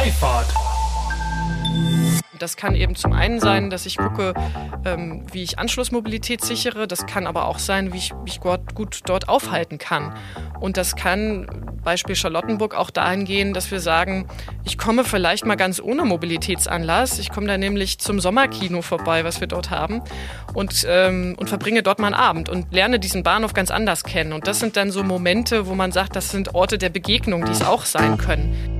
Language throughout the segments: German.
Freifahrt. Das kann eben zum einen sein, dass ich gucke, ähm, wie ich Anschlussmobilität sichere. Das kann aber auch sein, wie ich mich gut, gut dort aufhalten kann. Und das kann, Beispiel Charlottenburg, auch dahin gehen, dass wir sagen, ich komme vielleicht mal ganz ohne Mobilitätsanlass. Ich komme da nämlich zum Sommerkino vorbei, was wir dort haben, und, ähm, und verbringe dort mal einen Abend und lerne diesen Bahnhof ganz anders kennen. Und das sind dann so Momente, wo man sagt, das sind Orte der Begegnung, die es auch sein können.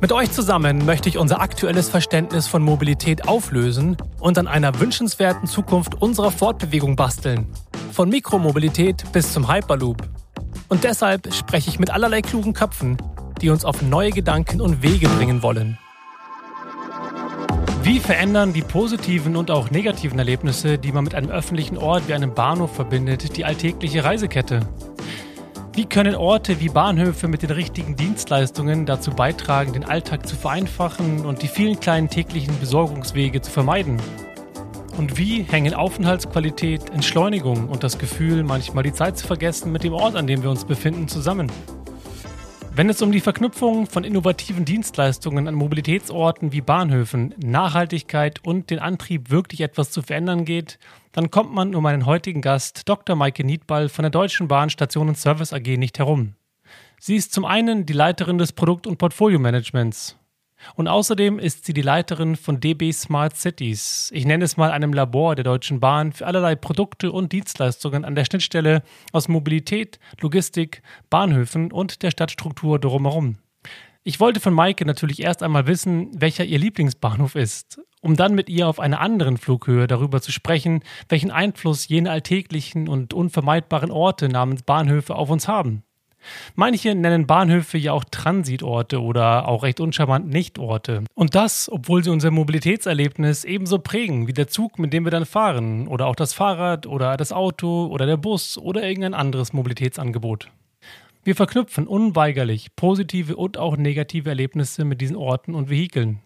Mit euch zusammen möchte ich unser aktuelles Verständnis von Mobilität auflösen und an einer wünschenswerten Zukunft unserer Fortbewegung basteln. Von Mikromobilität bis zum Hyperloop. Und deshalb spreche ich mit allerlei klugen Köpfen, die uns auf neue Gedanken und Wege bringen wollen. Wie verändern die positiven und auch negativen Erlebnisse, die man mit einem öffentlichen Ort wie einem Bahnhof verbindet, die alltägliche Reisekette? Wie können Orte wie Bahnhöfe mit den richtigen Dienstleistungen dazu beitragen, den Alltag zu vereinfachen und die vielen kleinen täglichen Besorgungswege zu vermeiden? Und wie hängen Aufenthaltsqualität, Entschleunigung und das Gefühl, manchmal die Zeit zu vergessen, mit dem Ort, an dem wir uns befinden, zusammen? Wenn es um die Verknüpfung von innovativen Dienstleistungen an Mobilitätsorten wie Bahnhöfen, Nachhaltigkeit und den Antrieb, wirklich etwas zu verändern geht, dann kommt man um meinen heutigen Gast, Dr. Maike Niedball von der Deutschen Bahn und Service AG nicht herum. Sie ist zum einen die Leiterin des Produkt- und Portfolio-Managements und außerdem ist sie die Leiterin von DB Smart Cities. Ich nenne es mal einem Labor der Deutschen Bahn für allerlei Produkte und Dienstleistungen an der Schnittstelle aus Mobilität, Logistik, Bahnhöfen und der Stadtstruktur drumherum. Ich wollte von Maike natürlich erst einmal wissen, welcher ihr Lieblingsbahnhof ist, um dann mit ihr auf einer anderen Flughöhe darüber zu sprechen, welchen Einfluss jene alltäglichen und unvermeidbaren Orte namens Bahnhöfe auf uns haben. Manche nennen Bahnhöfe ja auch Transitorte oder auch recht uncharmant Nichtorte. Und das, obwohl sie unser Mobilitätserlebnis ebenso prägen wie der Zug, mit dem wir dann fahren, oder auch das Fahrrad oder das Auto oder der Bus oder irgendein anderes Mobilitätsangebot. Wir verknüpfen unweigerlich positive und auch negative Erlebnisse mit diesen Orten und Vehikeln.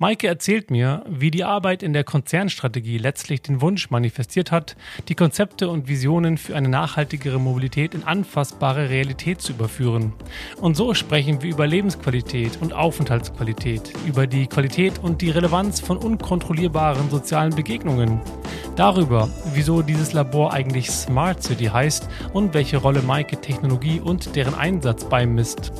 Maike erzählt mir, wie die Arbeit in der Konzernstrategie letztlich den Wunsch manifestiert hat, die Konzepte und Visionen für eine nachhaltigere Mobilität in anfassbare Realität zu überführen. Und so sprechen wir über Lebensqualität und Aufenthaltsqualität, über die Qualität und die Relevanz von unkontrollierbaren sozialen Begegnungen, darüber, wieso dieses Labor eigentlich Smart City heißt und welche Rolle Maike Technologie und deren Einsatz beimisst.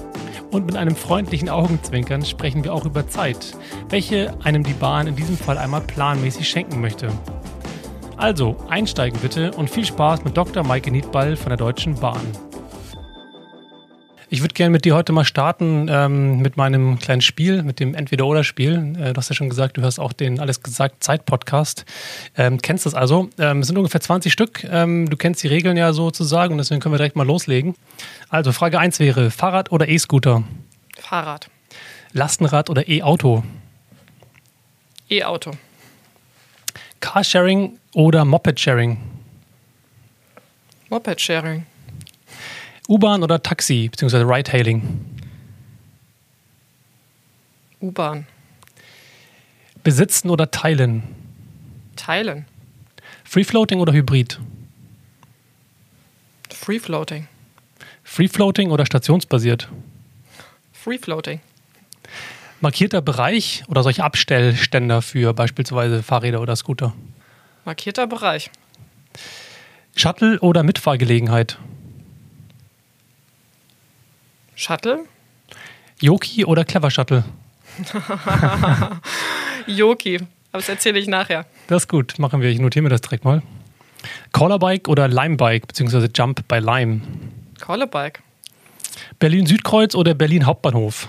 Und mit einem freundlichen Augenzwinkern sprechen wir auch über Zeit, welche einem die Bahn in diesem Fall einmal planmäßig schenken möchte. Also, einsteigen bitte und viel Spaß mit Dr. Maike Niedball von der Deutschen Bahn. Ich würde gerne mit dir heute mal starten ähm, mit meinem kleinen Spiel, mit dem Entweder-Oder-Spiel. Äh, du hast ja schon gesagt, du hörst auch den Alles gesagt Zeit-Podcast. Ähm, kennst das also. Ähm, es sind ungefähr 20 Stück. Ähm, du kennst die Regeln ja sozusagen und deswegen können wir direkt mal loslegen. Also Frage 1 wäre, Fahrrad oder E-Scooter? Fahrrad. Lastenrad oder E-Auto? E-Auto. Carsharing oder Moped-Sharing? Moped-Sharing. U-Bahn oder Taxi, beziehungsweise Ride-Hailing? U-Bahn. Besitzen oder teilen? Teilen. Free-Floating oder Hybrid? Free-Floating. Free-Floating oder stationsbasiert? Free-Floating. Markierter Bereich oder solche Abstellständer für beispielsweise Fahrräder oder Scooter? Markierter Bereich. Shuttle oder Mitfahrgelegenheit? Shuttle? Yoki oder Clever Shuttle? Yoki. Aber das erzähle ich nachher. Das ist gut, machen wir. Ich notiere mir das direkt mal. Callerbike oder Limebike, beziehungsweise Jump bei Lime? Callerbike. Berlin Südkreuz oder Berlin Hauptbahnhof?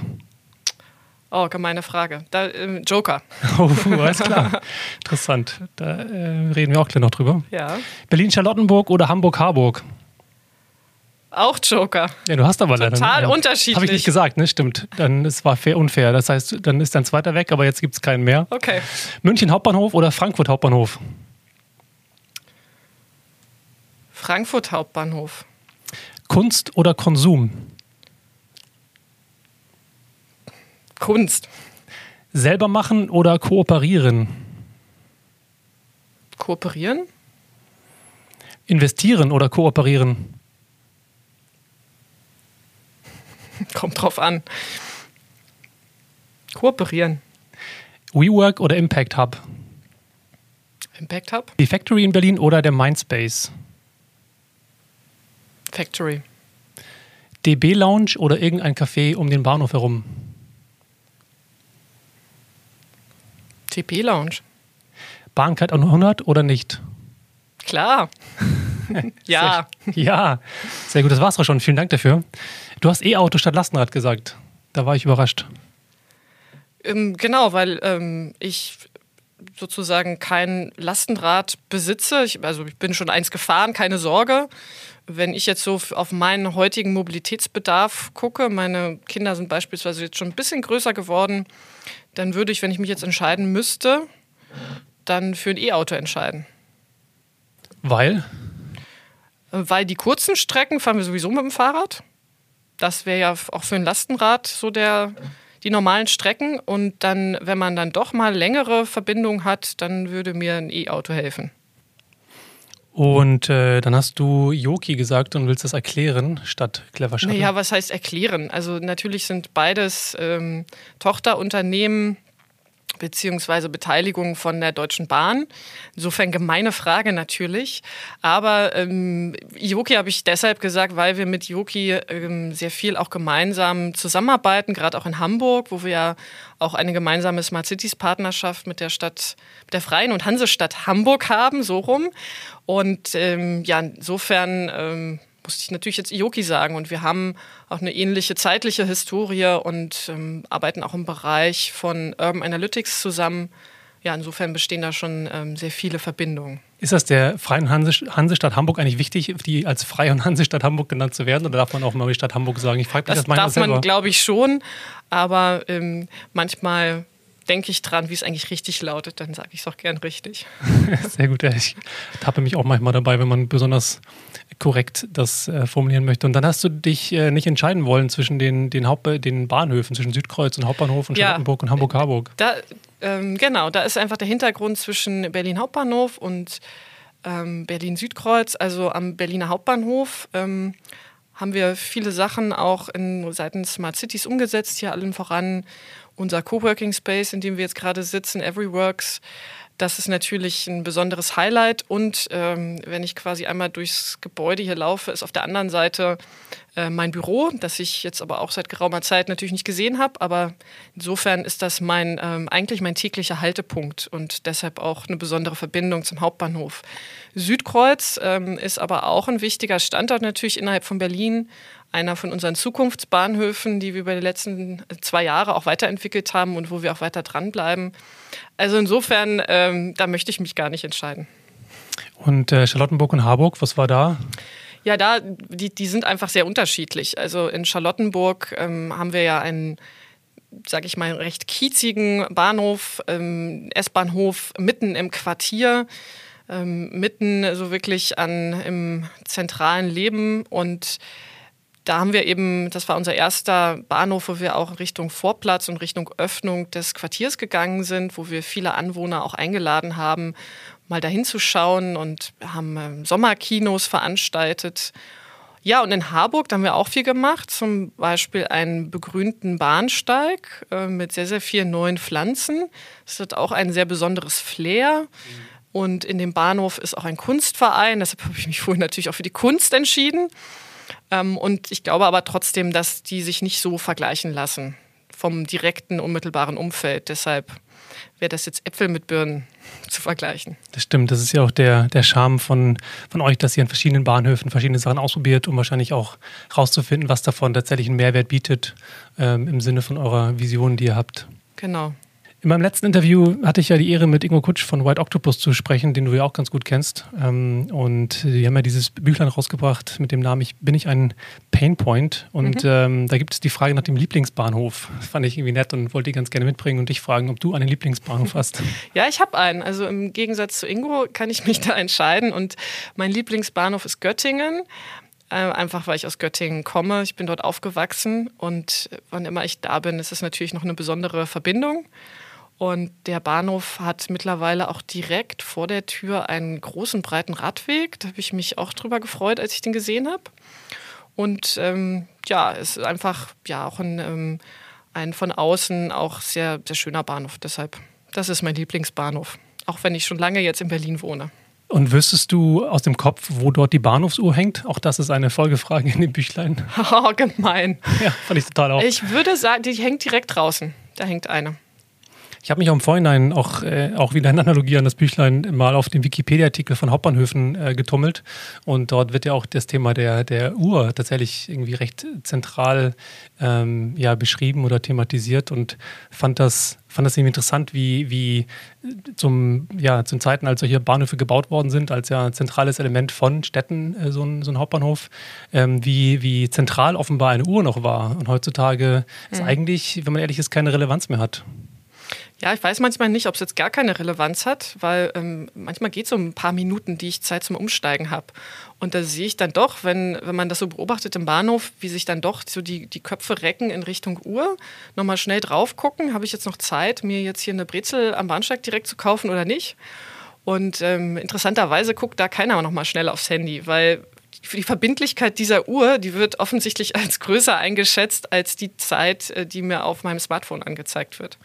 Oh, gemeine Frage. Da, ähm, Joker. Oh, alles klar. Interessant. Da äh, reden wir auch gleich noch drüber. Ja. Berlin Charlottenburg oder Hamburg Harburg? Auch Joker. Ja, du hast aber leider. Total unterschiedlich. Habe ich nicht gesagt, ne? Stimmt. Dann es war fair unfair. Das heißt, dann ist dein zweiter weg, aber jetzt gibt es keinen mehr. Okay. München Hauptbahnhof oder Frankfurt Hauptbahnhof? Frankfurt Hauptbahnhof. Kunst oder Konsum? Kunst. Selber machen oder kooperieren? Kooperieren? Investieren oder kooperieren? Kommt drauf an. Kooperieren. WeWork oder Impact Hub? Impact Hub? Die Factory in Berlin oder der Mindspace? Factory. DB Lounge oder irgendein Café um den Bahnhof herum? TP Lounge. Bahncard 100 oder nicht? Klar. ja. Sehr, ja, sehr gut. Das war's auch schon. Vielen Dank dafür. Du hast E-Auto statt Lastenrad gesagt. Da war ich überrascht. Ähm, genau, weil ähm, ich sozusagen kein Lastenrad besitze. Ich, also ich bin schon eins gefahren, keine Sorge. Wenn ich jetzt so auf meinen heutigen Mobilitätsbedarf gucke, meine Kinder sind beispielsweise jetzt schon ein bisschen größer geworden, dann würde ich, wenn ich mich jetzt entscheiden müsste, dann für ein E-Auto entscheiden. Weil? Weil die kurzen Strecken fahren wir sowieso mit dem Fahrrad. Das wäre ja auch für ein Lastenrad so der, die normalen Strecken. Und dann, wenn man dann doch mal längere Verbindungen hat, dann würde mir ein E-Auto helfen. Und äh, dann hast du Yoki gesagt und willst das erklären statt Clever Shuttle. Naja, was heißt erklären? Also natürlich sind beides ähm, Tochterunternehmen beziehungsweise Beteiligung von der Deutschen Bahn. Insofern gemeine Frage natürlich. Aber ähm, Yoki habe ich deshalb gesagt, weil wir mit Yoki ähm, sehr viel auch gemeinsam zusammenarbeiten, gerade auch in Hamburg, wo wir ja auch eine gemeinsame Smart Cities Partnerschaft mit der Stadt, mit der Freien und Hansestadt Hamburg haben, so rum. Und ähm, ja, insofern ähm, musste ich natürlich jetzt Ioki sagen. Und wir haben auch eine ähnliche zeitliche Historie und ähm, arbeiten auch im Bereich von Urban Analytics zusammen. Ja, insofern bestehen da schon ähm, sehr viele Verbindungen. Ist das der Freien Hanse Hansestadt Hamburg eigentlich wichtig, die als Freie und Hansestadt Hamburg genannt zu werden? Oder darf man auch mal die Stadt Hamburg sagen? Ich frage mich das, das darf man, glaube ich, schon. Aber ähm, manchmal denke ich dran, wie es eigentlich richtig lautet, dann sage ich es auch gern richtig. Sehr gut. Ich tappe mich auch manchmal dabei, wenn man besonders korrekt das äh, formulieren möchte. Und dann hast du dich äh, nicht entscheiden wollen zwischen den, den, Haupt den Bahnhöfen, zwischen Südkreuz und Hauptbahnhof und ja, Charlottenburg und Hamburg-Harburg. Da, ähm, genau, da ist einfach der Hintergrund zwischen Berlin Hauptbahnhof und ähm, Berlin Südkreuz, also am Berliner Hauptbahnhof. Ähm, haben wir viele Sachen auch in seitens Smart Cities umgesetzt, hier allen voran unser Coworking Space, in dem wir jetzt gerade sitzen, Everyworks, das ist natürlich ein besonderes Highlight. Und ähm, wenn ich quasi einmal durchs Gebäude hier laufe, ist auf der anderen Seite äh, mein Büro, das ich jetzt aber auch seit geraumer Zeit natürlich nicht gesehen habe. Aber insofern ist das mein ähm, eigentlich mein täglicher Haltepunkt und deshalb auch eine besondere Verbindung zum Hauptbahnhof. Südkreuz ähm, ist aber auch ein wichtiger Standort natürlich innerhalb von Berlin einer von unseren Zukunftsbahnhöfen, die wir über die letzten zwei Jahre auch weiterentwickelt haben und wo wir auch weiter dranbleiben. Also insofern, ähm, da möchte ich mich gar nicht entscheiden. Und äh, Charlottenburg und Harburg, was war da? Ja, da, die, die sind einfach sehr unterschiedlich. Also in Charlottenburg ähm, haben wir ja einen, sage ich mal, recht kiezigen Bahnhof, ähm, S-Bahnhof mitten im Quartier, ähm, mitten so wirklich an im zentralen Leben und da haben wir eben, das war unser erster Bahnhof, wo wir auch Richtung Vorplatz und Richtung Öffnung des Quartiers gegangen sind, wo wir viele Anwohner auch eingeladen haben, mal dahin zu schauen und haben ähm, Sommerkinos veranstaltet. Ja, und in Harburg da haben wir auch viel gemacht, zum Beispiel einen begrünten Bahnsteig äh, mit sehr, sehr vielen neuen Pflanzen. Das hat auch ein sehr besonderes Flair. Und in dem Bahnhof ist auch ein Kunstverein, deshalb habe ich mich vorhin natürlich auch für die Kunst entschieden. Ähm, und ich glaube aber trotzdem, dass die sich nicht so vergleichen lassen vom direkten, unmittelbaren Umfeld. Deshalb wäre das jetzt Äpfel mit Birnen zu vergleichen. Das stimmt, das ist ja auch der, der Charme von, von euch, dass ihr an verschiedenen Bahnhöfen verschiedene Sachen ausprobiert, um wahrscheinlich auch rauszufinden, was davon tatsächlich einen Mehrwert bietet, ähm, im Sinne von eurer Vision, die ihr habt. Genau. In meinem letzten Interview hatte ich ja die Ehre, mit Ingo Kutsch von White Octopus zu sprechen, den du ja auch ganz gut kennst. Ähm, und die haben ja dieses Büchlein rausgebracht mit dem Namen Ich bin ich ein Painpoint. Und mhm. ähm, da gibt es die Frage nach dem Lieblingsbahnhof. Das fand ich irgendwie nett und wollte die ganz gerne mitbringen und dich fragen, ob du einen Lieblingsbahnhof hast. Ja, ich habe einen. Also im Gegensatz zu Ingo kann ich mich da entscheiden. Und mein Lieblingsbahnhof ist Göttingen. Äh, einfach weil ich aus Göttingen komme. Ich bin dort aufgewachsen und wann immer ich da bin, ist es natürlich noch eine besondere Verbindung. Und der Bahnhof hat mittlerweile auch direkt vor der Tür einen großen, breiten Radweg. Da habe ich mich auch drüber gefreut, als ich den gesehen habe. Und ähm, ja, es ist einfach ja auch ein, ähm, ein von außen auch sehr, sehr schöner Bahnhof. Deshalb, das ist mein Lieblingsbahnhof. Auch wenn ich schon lange jetzt in Berlin wohne. Und wüsstest du aus dem Kopf, wo dort die Bahnhofsuhr hängt? Auch das ist eine Folgefrage in dem Büchlein. Oh, gemein. Ja, fand ich total auch. Ich würde sagen, die hängt direkt draußen. Da hängt eine. Ich habe mich auch im Vorhinein auch, äh, auch wieder in Analogie an das Büchlein mal auf den Wikipedia-Artikel von Hauptbahnhöfen äh, getummelt. Und dort wird ja auch das Thema der, der Uhr tatsächlich irgendwie recht zentral ähm, ja, beschrieben oder thematisiert und fand das, fand das irgendwie interessant, wie, wie zum, ja, zum Zeiten, als solche Bahnhöfe gebaut worden sind, als ja zentrales Element von Städten, äh, so, ein, so ein Hauptbahnhof, ähm, wie, wie zentral offenbar eine Uhr noch war. Und heutzutage mhm. ist eigentlich, wenn man ehrlich ist, keine Relevanz mehr hat. Ja, ich weiß manchmal nicht, ob es jetzt gar keine Relevanz hat, weil ähm, manchmal geht es um ein paar Minuten, die ich Zeit zum Umsteigen habe. Und da sehe ich dann doch, wenn, wenn man das so beobachtet im Bahnhof, wie sich dann doch so die, die Köpfe recken in Richtung Uhr, nochmal schnell drauf gucken, habe ich jetzt noch Zeit, mir jetzt hier eine Brezel am Bahnsteig direkt zu kaufen oder nicht? Und ähm, interessanterweise guckt da keiner nochmal schnell aufs Handy, weil die Verbindlichkeit dieser Uhr, die wird offensichtlich als größer eingeschätzt als die Zeit, äh, die mir auf meinem Smartphone angezeigt wird.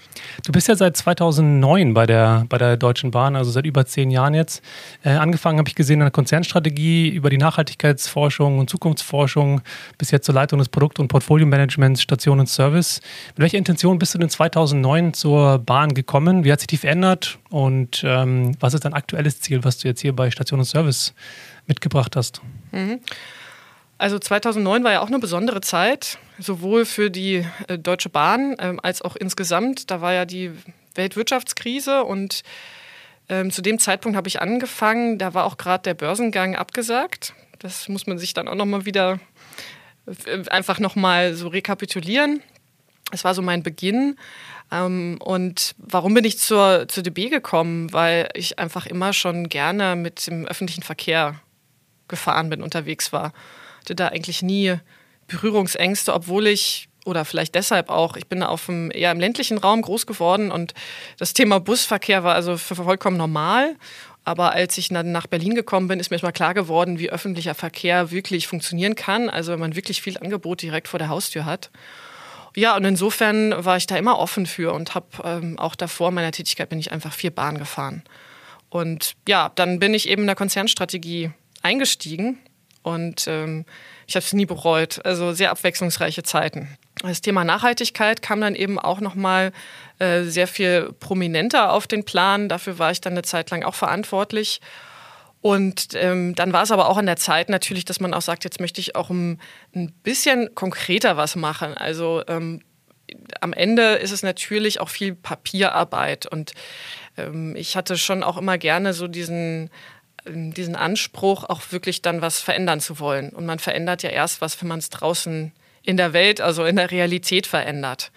Du bist ja seit 2009 bei der, bei der Deutschen Bahn, also seit über zehn Jahren jetzt. Äh, angefangen habe ich gesehen in der Konzernstrategie über die Nachhaltigkeitsforschung und Zukunftsforschung bis jetzt zur Leitung des Produkt- und Portfolio-Managements Station und Service. Mit welcher Intention bist du denn 2009 zur Bahn gekommen? Wie hat sich die verändert? Und ähm, was ist dein aktuelles Ziel, was du jetzt hier bei Station und Service mitgebracht hast? Mhm. Also 2009 war ja auch eine besondere Zeit, sowohl für die äh, Deutsche Bahn ähm, als auch insgesamt. Da war ja die Weltwirtschaftskrise und ähm, zu dem Zeitpunkt habe ich angefangen, da war auch gerade der Börsengang abgesagt. Das muss man sich dann auch nochmal wieder äh, einfach nochmal so rekapitulieren. Es war so mein Beginn. Ähm, und warum bin ich zur, zur DB gekommen? Weil ich einfach immer schon gerne mit dem öffentlichen Verkehr gefahren bin, unterwegs war. Hatte da eigentlich nie Berührungsängste, obwohl ich oder vielleicht deshalb auch, ich bin auf dem, eher im ländlichen Raum groß geworden und das Thema Busverkehr war also vollkommen normal. Aber als ich dann nach Berlin gekommen bin, ist mir mal klar geworden, wie öffentlicher Verkehr wirklich funktionieren kann. Also wenn man wirklich viel Angebot direkt vor der Haustür hat. Ja, und insofern war ich da immer offen für und habe ähm, auch davor meiner Tätigkeit bin ich einfach viel Bahn gefahren. Und ja, dann bin ich eben in der Konzernstrategie eingestiegen und ähm, ich habe es nie bereut. Also sehr abwechslungsreiche Zeiten. Das Thema Nachhaltigkeit kam dann eben auch nochmal äh, sehr viel prominenter auf den Plan. Dafür war ich dann eine Zeit lang auch verantwortlich. Und ähm, dann war es aber auch an der Zeit natürlich, dass man auch sagt, jetzt möchte ich auch ein, ein bisschen konkreter was machen. Also ähm, am Ende ist es natürlich auch viel Papierarbeit. Und ähm, ich hatte schon auch immer gerne so diesen diesen Anspruch, auch wirklich dann was verändern zu wollen. Und man verändert ja erst was, wenn man es draußen in der Welt, also in der Realität verändert.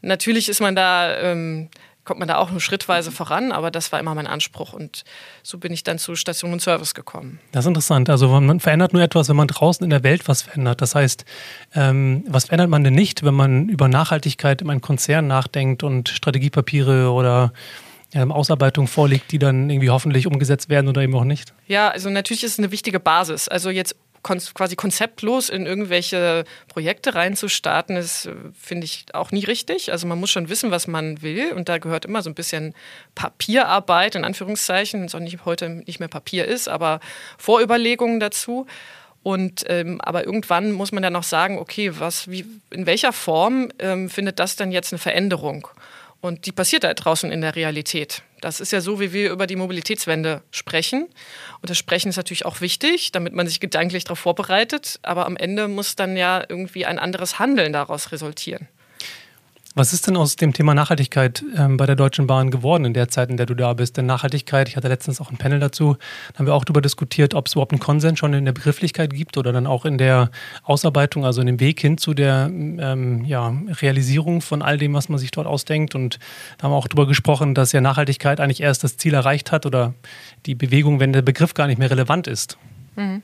Natürlich ist man da, ähm, kommt man da auch nur schrittweise voran, aber das war immer mein Anspruch. Und so bin ich dann zu Station und Service gekommen. Das ist interessant. Also man verändert nur etwas, wenn man draußen in der Welt was verändert. Das heißt, ähm, was verändert man denn nicht, wenn man über Nachhaltigkeit in einem Konzern nachdenkt und Strategiepapiere oder ähm, Ausarbeitung vorliegt, die dann irgendwie hoffentlich umgesetzt werden oder eben auch nicht? Ja, also natürlich ist es eine wichtige Basis. Also jetzt quasi konzeptlos in irgendwelche Projekte reinzustarten, ist, äh, finde ich, auch nie richtig. Also man muss schon wissen, was man will. Und da gehört immer so ein bisschen Papierarbeit, in Anführungszeichen, wenn es auch nicht, heute nicht mehr Papier ist, aber Vorüberlegungen dazu. Und ähm, aber irgendwann muss man dann auch sagen, okay, was, wie, in welcher Form ähm, findet das denn jetzt eine Veränderung? Und die passiert da draußen in der Realität. Das ist ja so, wie wir über die Mobilitätswende sprechen. Und das Sprechen ist natürlich auch wichtig, damit man sich gedanklich darauf vorbereitet. Aber am Ende muss dann ja irgendwie ein anderes Handeln daraus resultieren. Was ist denn aus dem Thema Nachhaltigkeit ähm, bei der Deutschen Bahn geworden in der Zeit, in der du da bist? Denn Nachhaltigkeit, ich hatte letztens auch ein Panel dazu, da haben wir auch darüber diskutiert, ob es überhaupt einen Konsens schon in der Begrifflichkeit gibt oder dann auch in der Ausarbeitung, also in dem Weg hin zu der ähm, ja, Realisierung von all dem, was man sich dort ausdenkt. Und da haben wir auch darüber gesprochen, dass ja Nachhaltigkeit eigentlich erst das Ziel erreicht hat oder die Bewegung, wenn der Begriff gar nicht mehr relevant ist. Mhm.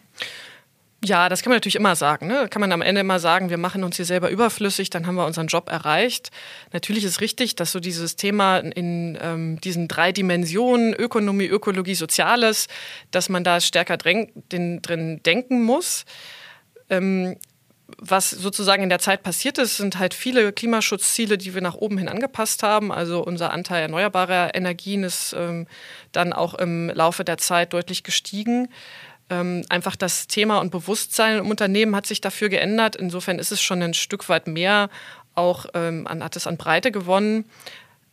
Ja, das kann man natürlich immer sagen. Ne? Kann man am Ende immer sagen, wir machen uns hier selber überflüssig, dann haben wir unseren Job erreicht. Natürlich ist richtig, dass so dieses Thema in ähm, diesen drei Dimensionen, Ökonomie, Ökologie, Soziales, dass man da stärker drin, drin denken muss. Ähm, was sozusagen in der Zeit passiert ist, sind halt viele Klimaschutzziele, die wir nach oben hin angepasst haben. Also unser Anteil erneuerbarer Energien ist ähm, dann auch im Laufe der Zeit deutlich gestiegen ähm, einfach das Thema und Bewusstsein im Unternehmen hat sich dafür geändert. Insofern ist es schon ein Stück weit mehr, auch ähm, an, hat es an Breite gewonnen.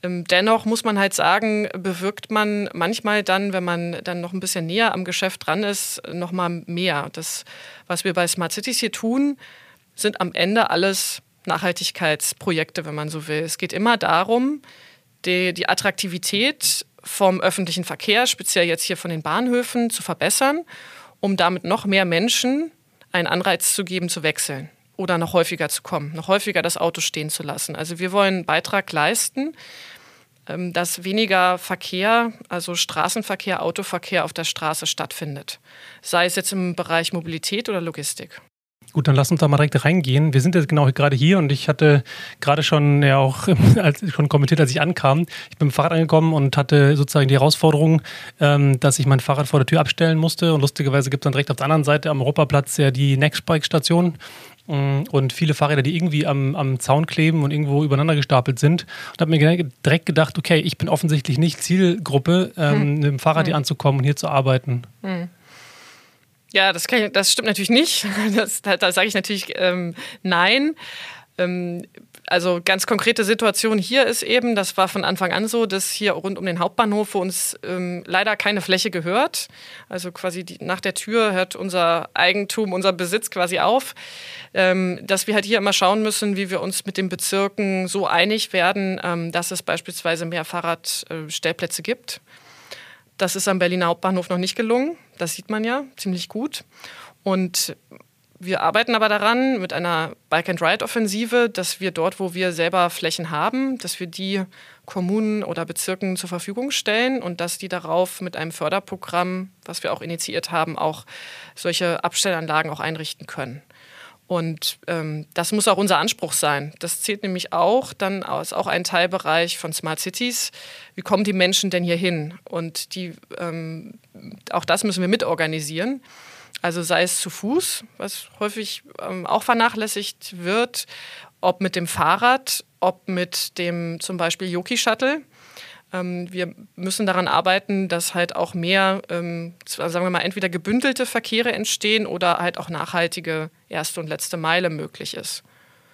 Ähm, dennoch muss man halt sagen, bewirkt man manchmal dann, wenn man dann noch ein bisschen näher am Geschäft dran ist, noch mal mehr. Das, was wir bei Smart Cities hier tun, sind am Ende alles Nachhaltigkeitsprojekte, wenn man so will. Es geht immer darum, die, die Attraktivität vom öffentlichen Verkehr, speziell jetzt hier von den Bahnhöfen, zu verbessern um damit noch mehr Menschen einen Anreiz zu geben, zu wechseln oder noch häufiger zu kommen, noch häufiger das Auto stehen zu lassen. Also wir wollen einen Beitrag leisten, ähm, dass weniger Verkehr, also Straßenverkehr, Autoverkehr auf der Straße stattfindet. Sei es jetzt im Bereich Mobilität oder Logistik. Gut, dann lass uns da mal direkt reingehen. Wir sind jetzt genau gerade hier und ich hatte gerade schon ja auch als, schon kommentiert, als ich ankam. Ich bin mit dem Fahrrad angekommen und hatte sozusagen die Herausforderung, ähm, dass ich mein Fahrrad vor der Tür abstellen musste. Und lustigerweise gibt es dann direkt auf der anderen Seite am Europaplatz ja die Nextbike-Station mm, und viele Fahrräder, die irgendwie am, am Zaun kleben und irgendwo übereinander gestapelt sind. Und habe mir direkt gedacht, okay, ich bin offensichtlich nicht Zielgruppe, ähm, hm. mit dem Fahrrad hm. hier anzukommen und hier zu arbeiten. Hm. Ja, das, ich, das stimmt natürlich nicht. Das, da, da sage ich natürlich ähm, nein. Ähm, also ganz konkrete Situation hier ist eben, das war von Anfang an so, dass hier rund um den Hauptbahnhof uns ähm, leider keine Fläche gehört. Also quasi die, nach der Tür hört unser Eigentum, unser Besitz quasi auf. Ähm, dass wir halt hier immer schauen müssen, wie wir uns mit den Bezirken so einig werden, ähm, dass es beispielsweise mehr Fahrradstellplätze gibt. Das ist am Berliner Hauptbahnhof noch nicht gelungen. Das sieht man ja ziemlich gut. Und wir arbeiten aber daran mit einer Bike-and-Ride-Offensive, dass wir dort, wo wir selber Flächen haben, dass wir die Kommunen oder Bezirken zur Verfügung stellen und dass die darauf mit einem Förderprogramm, was wir auch initiiert haben, auch solche Abstellanlagen auch einrichten können. Und ähm, das muss auch unser Anspruch sein. Das zählt nämlich auch dann aus auch ein Teilbereich von Smart Cities. Wie kommen die Menschen denn hier hin? Und die, ähm, auch das müssen wir mitorganisieren. Also sei es zu Fuß, was häufig ähm, auch vernachlässigt wird, ob mit dem Fahrrad, ob mit dem zum Beispiel Yoki-Shuttle. Ähm, wir müssen daran arbeiten, dass halt auch mehr, ähm, sagen wir mal, entweder gebündelte Verkehre entstehen oder halt auch nachhaltige erste und letzte Meile möglich ist.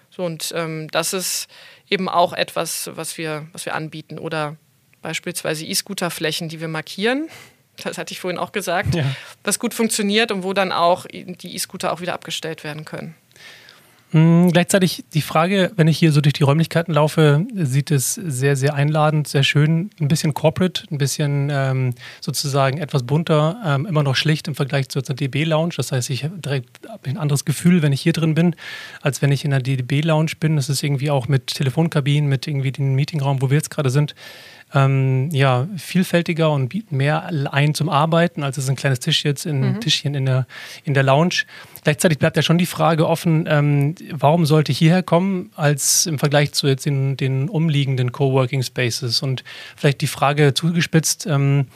So, und ähm, das ist eben auch etwas, was wir, was wir anbieten. Oder beispielsweise E-Scooter-Flächen, die wir markieren. Das hatte ich vorhin auch gesagt, ja. was gut funktioniert und wo dann auch die E-Scooter auch wieder abgestellt werden können. Hm, gleichzeitig die Frage, wenn ich hier so durch die Räumlichkeiten laufe, sieht es sehr, sehr einladend, sehr schön, ein bisschen corporate, ein bisschen ähm, sozusagen etwas bunter, ähm, immer noch schlicht im Vergleich zur DB-Lounge. Das heißt, ich habe direkt ein anderes Gefühl, wenn ich hier drin bin, als wenn ich in der DB-Lounge bin. Das ist irgendwie auch mit Telefonkabinen, mit irgendwie dem Meetingraum, wo wir jetzt gerade sind, ähm, ja, vielfältiger und bieten mehr ein zum Arbeiten, als es ein kleines Tisch jetzt in, mhm. Tischchen in der, in der Lounge. Gleichzeitig bleibt ja schon die Frage offen, ähm, warum sollte ich hierher kommen, als im Vergleich zu jetzt den, den umliegenden Coworking Spaces? Und vielleicht die Frage zugespitzt, ähm,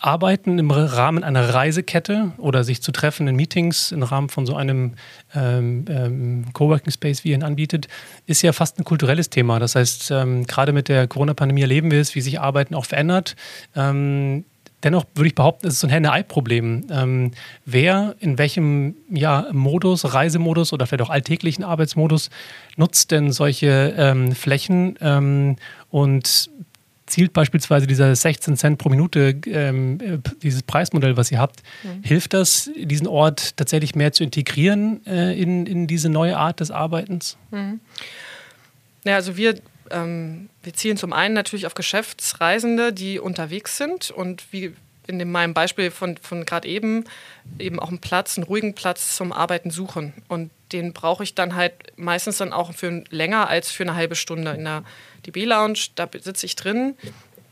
Arbeiten im Rahmen einer Reisekette oder sich zu treffen in Meetings im Rahmen von so einem ähm, ähm, Coworking Space, wie ihr ihn anbietet, ist ja fast ein kulturelles Thema. Das heißt, ähm, gerade mit der Corona-Pandemie erleben wir es, wie sich Arbeiten auch verändert. Ähm, dennoch würde ich behaupten, es ist so ein Henne-Ei-Problem. Ähm, wer in welchem ja, Modus, Reisemodus oder vielleicht auch alltäglichen Arbeitsmodus nutzt denn solche ähm, Flächen und zielt beispielsweise dieser 16 Cent pro Minute, ähm, dieses Preismodell, was ihr habt, mhm. hilft das, diesen Ort tatsächlich mehr zu integrieren äh, in, in diese neue Art des Arbeitens? Mhm. Ja, also wir, ähm, wir zielen zum einen natürlich auf Geschäftsreisende, die unterwegs sind und wie in dem, meinem Beispiel von, von gerade eben, eben auch einen Platz, einen ruhigen Platz zum Arbeiten suchen. Und den brauche ich dann halt meistens dann auch für länger als für eine halbe Stunde. In der DB-Lounge, da sitze ich drin,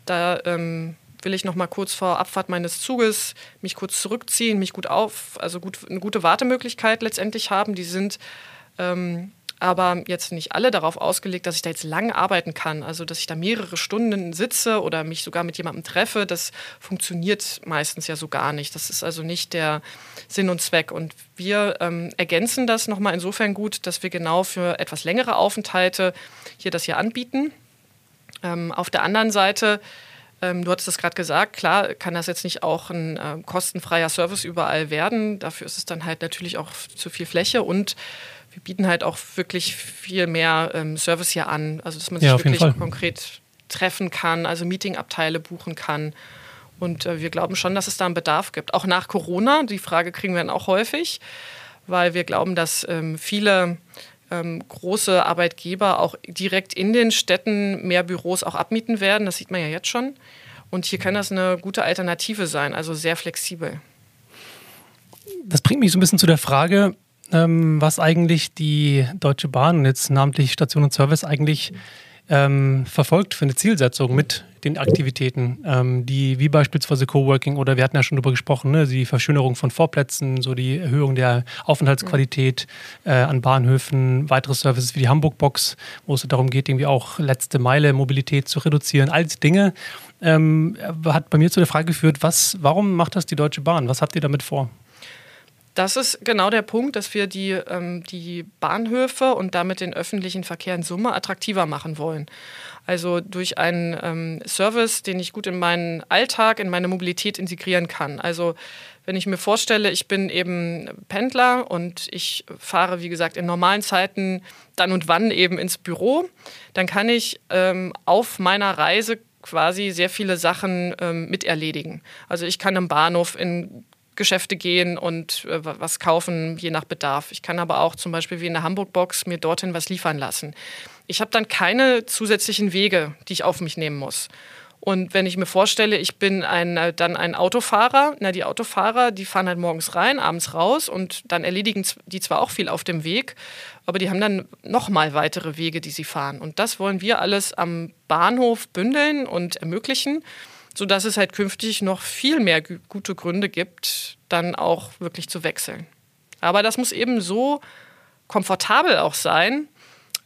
da ähm, will ich noch mal kurz vor Abfahrt meines Zuges mich kurz zurückziehen, mich gut auf, also gut, eine gute Wartemöglichkeit letztendlich haben. Die sind ähm, aber jetzt nicht alle darauf ausgelegt, dass ich da jetzt lang arbeiten kann. Also, dass ich da mehrere Stunden sitze oder mich sogar mit jemandem treffe, das funktioniert meistens ja so gar nicht. Das ist also nicht der Sinn und Zweck. Und wir ähm, ergänzen das nochmal insofern gut, dass wir genau für etwas längere Aufenthalte hier das hier anbieten. Ähm, auf der anderen Seite ähm, du hattest es gerade gesagt, klar kann das jetzt nicht auch ein äh, kostenfreier Service überall werden. Dafür ist es dann halt natürlich auch zu viel Fläche und wir bieten halt auch wirklich viel mehr ähm, Service hier an. Also, dass man sich ja, wirklich konkret treffen kann, also Meetingabteile buchen kann. Und äh, wir glauben schon, dass es da einen Bedarf gibt. Auch nach Corona, die Frage kriegen wir dann auch häufig, weil wir glauben, dass ähm, viele ähm, große Arbeitgeber auch direkt in den Städten mehr Büros auch abmieten werden. Das sieht man ja jetzt schon. Und hier kann das eine gute Alternative sein, also sehr flexibel. Das bringt mich so ein bisschen zu der Frage, ähm, was eigentlich die Deutsche Bahn jetzt namentlich Station und Service eigentlich ähm, verfolgt für eine Zielsetzung mit den Aktivitäten, ähm, die wie beispielsweise Coworking oder wir hatten ja schon darüber gesprochen, ne, die Verschönerung von Vorplätzen, so die Erhöhung der Aufenthaltsqualität äh, an Bahnhöfen, weitere Services wie die Hamburg Box, wo es darum geht, irgendwie auch letzte Meile Mobilität zu reduzieren. All diese Dinge ähm, hat bei mir zu der Frage geführt, was, warum macht das die Deutsche Bahn? Was habt ihr damit vor? Das ist genau der Punkt, dass wir die, ähm, die Bahnhöfe und damit den öffentlichen Verkehr in Summe attraktiver machen wollen. Also durch einen ähm, Service, den ich gut in meinen Alltag, in meine Mobilität integrieren kann. Also wenn ich mir vorstelle, ich bin eben Pendler und ich fahre, wie gesagt, in normalen Zeiten dann und wann eben ins Büro, dann kann ich ähm, auf meiner Reise quasi sehr viele Sachen ähm, miterledigen. Also ich kann am Bahnhof in Geschäfte gehen und äh, was kaufen, je nach Bedarf. Ich kann aber auch zum Beispiel wie in der Hamburg-Box mir dorthin was liefern lassen. Ich habe dann keine zusätzlichen Wege, die ich auf mich nehmen muss. Und wenn ich mir vorstelle, ich bin ein, äh, dann ein Autofahrer, na, die Autofahrer, die fahren halt morgens rein, abends raus und dann erledigen die zwar auch viel auf dem Weg, aber die haben dann nochmal weitere Wege, die sie fahren. Und das wollen wir alles am Bahnhof bündeln und ermöglichen sodass es halt künftig noch viel mehr gute Gründe gibt, dann auch wirklich zu wechseln. Aber das muss eben so komfortabel auch sein,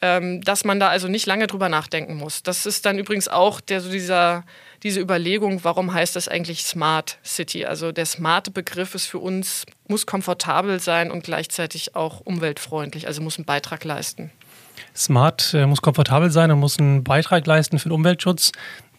ähm, dass man da also nicht lange drüber nachdenken muss. Das ist dann übrigens auch der, so dieser, diese Überlegung, warum heißt das eigentlich Smart City? Also der smarte Begriff ist für uns, muss komfortabel sein und gleichzeitig auch umweltfreundlich, also muss einen Beitrag leisten. Smart äh, muss komfortabel sein und muss einen Beitrag leisten für den Umweltschutz.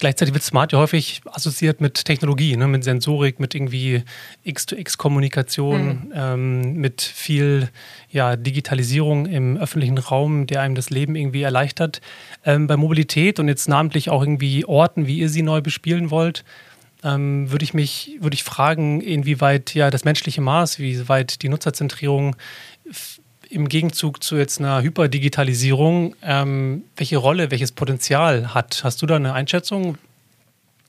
Gleichzeitig wird Smart ja häufig assoziiert mit Technologie, ne? mit Sensorik, mit irgendwie X-to-X-Kommunikation, mhm. ähm, mit viel ja, Digitalisierung im öffentlichen Raum, der einem das Leben irgendwie erleichtert. Ähm, bei Mobilität und jetzt namentlich auch irgendwie Orten, wie ihr sie neu bespielen wollt, ähm, würde ich mich, würde ich fragen, inwieweit ja das menschliche Maß, wie weit die Nutzerzentrierung im Gegenzug zu jetzt einer Hyperdigitalisierung, ähm, welche Rolle, welches Potenzial hat? Hast du da eine Einschätzung?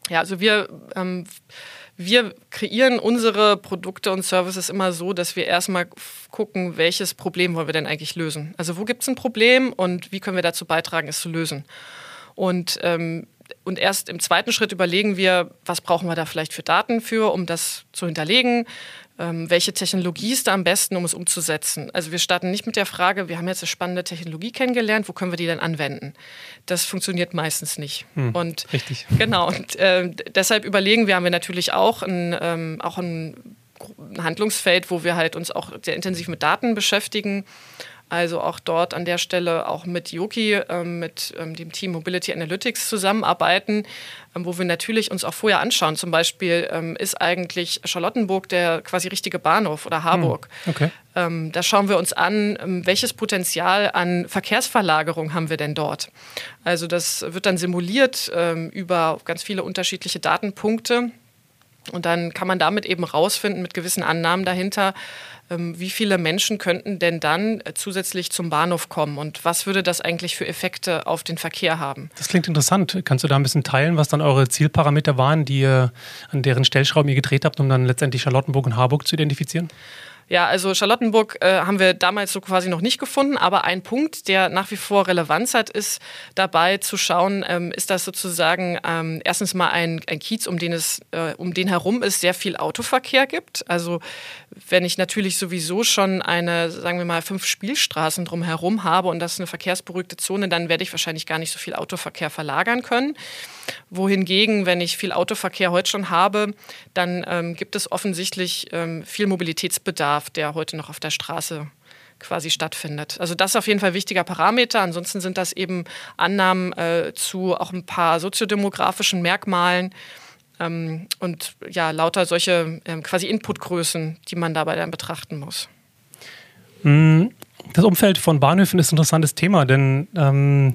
Ja, also wir, ähm, wir kreieren unsere Produkte und Services immer so, dass wir erstmal gucken, welches Problem wollen wir denn eigentlich lösen. Also wo gibt es ein Problem und wie können wir dazu beitragen, es zu lösen. Und ähm, und erst im zweiten Schritt überlegen wir, was brauchen wir da vielleicht für Daten für, um das zu hinterlegen welche Technologie ist da am besten, um es umzusetzen. Also wir starten nicht mit der Frage, wir haben jetzt eine spannende Technologie kennengelernt, wo können wir die denn anwenden? Das funktioniert meistens nicht. Hm, und richtig. Genau. Und äh, deshalb überlegen wir, haben wir natürlich auch ein, ähm, auch ein Handlungsfeld, wo wir halt uns auch sehr intensiv mit Daten beschäftigen also auch dort an der Stelle auch mit Yoki, ähm, mit ähm, dem Team Mobility Analytics zusammenarbeiten, ähm, wo wir natürlich uns auch vorher anschauen. Zum Beispiel ist eigentlich Charlottenburg der quasi richtige Bahnhof oder Harburg. Hm, okay. Ähm, da schauen wir uns an, welches Potenzial an Verkehrsverlagerung haben wir denn dort. Also das wird dann simuliert über ganz viele unterschiedliche Datenpunkte Und dann kann man damit eben rausfinden, mit gewissen Annahmen dahinter, wie viele Menschen könnten denn dann äh, zusätzlich zum Bahnhof kommen und was würde das eigentlich für Effekte auf den Verkehr haben? Das klingt interessant. Kannst du da ein bisschen teilen, was dann eure Zielparameter waren, die ihr, an deren Stellschrauben ihr gedreht habt, um dann letztendlich Charlottenburg und Harburg zu identifizieren? Ja, also Charlottenburg äh, haben wir damals so quasi noch nicht gefunden, aber ein Punkt, der nach wie vor Relevanz hat, ist dabei zu schauen, ähm, ist das sozusagen ähm, erstens mal ein, ein Kiez, um den es, äh, um den herum es sehr viel Autoverkehr gibt. Also wenn ich natürlich sowieso schon eine, sagen wir mal, fünf Spielstraßen drumherum habe und das ist eine verkehrsberuhigte Zone, dann werde ich wahrscheinlich gar nicht so viel Autoverkehr verlagern können. Wohingegen, wenn ich viel Autoverkehr heute schon habe, dann ähm, gibt es offensichtlich ähm, viel Mobilitätsbedarf, der heute noch auf der Straße quasi stattfindet. Also das ist auf jeden Fall ein wichtiger Parameter. Ansonsten sind das eben Annahmen äh, zu auch ein paar soziodemografischen Merkmalen ähm, und ja, lauter solche ähm, quasi Inputgrößen, die man dabei dann betrachten muss. Hm, das Umfeld von Bahnhöfen ist ein interessantes Thema, denn ähm,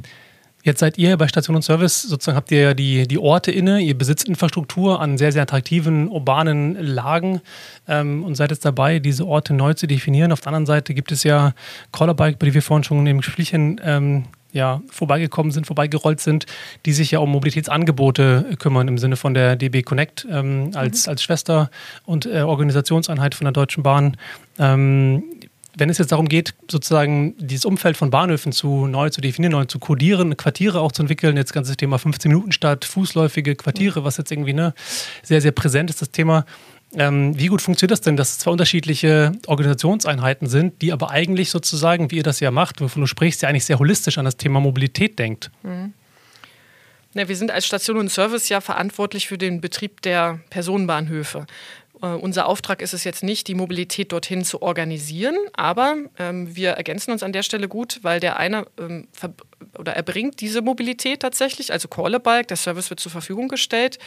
Jetzt seid ihr bei Station und Service, sozusagen habt ihr ja die, die Orte inne, ihr besitzt Infrastruktur an sehr, sehr attraktiven urbanen Lagen ähm, und seid jetzt dabei, diese Orte neu zu definieren. Auf der anderen Seite gibt es ja Callerbike, bei dem wir vorhin schon im Gesprächchen ähm, ja, vorbeigekommen sind, vorbeigerollt sind, die sich ja um Mobilitätsangebote kümmern im Sinne von der DB Connect ähm, als, mhm. als Schwester- und äh, Organisationseinheit von der Deutschen Bahn. Ähm, wenn es jetzt darum geht, sozusagen dieses Umfeld von Bahnhöfen zu neu zu definieren, neu zu kodieren, Quartiere auch zu entwickeln, jetzt ganzes Thema 15 Minuten Stadt, fußläufige Quartiere, was jetzt irgendwie ne, sehr, sehr präsent ist, das Thema. Ähm, wie gut funktioniert das denn, dass es zwei unterschiedliche Organisationseinheiten sind, die aber eigentlich sozusagen, wie ihr das ja macht, wovon du sprichst, ja eigentlich sehr holistisch an das Thema Mobilität denkt? Mhm. Ja, wir sind als Station und Service ja verantwortlich für den Betrieb der Personenbahnhöfe. Äh, unser Auftrag ist es jetzt nicht, die Mobilität dorthin zu organisieren, aber ähm, wir ergänzen uns an der Stelle gut, weil der eine ähm, oder erbringt diese Mobilität tatsächlich, also Call-a-Bike, der Service wird zur Verfügung gestellt.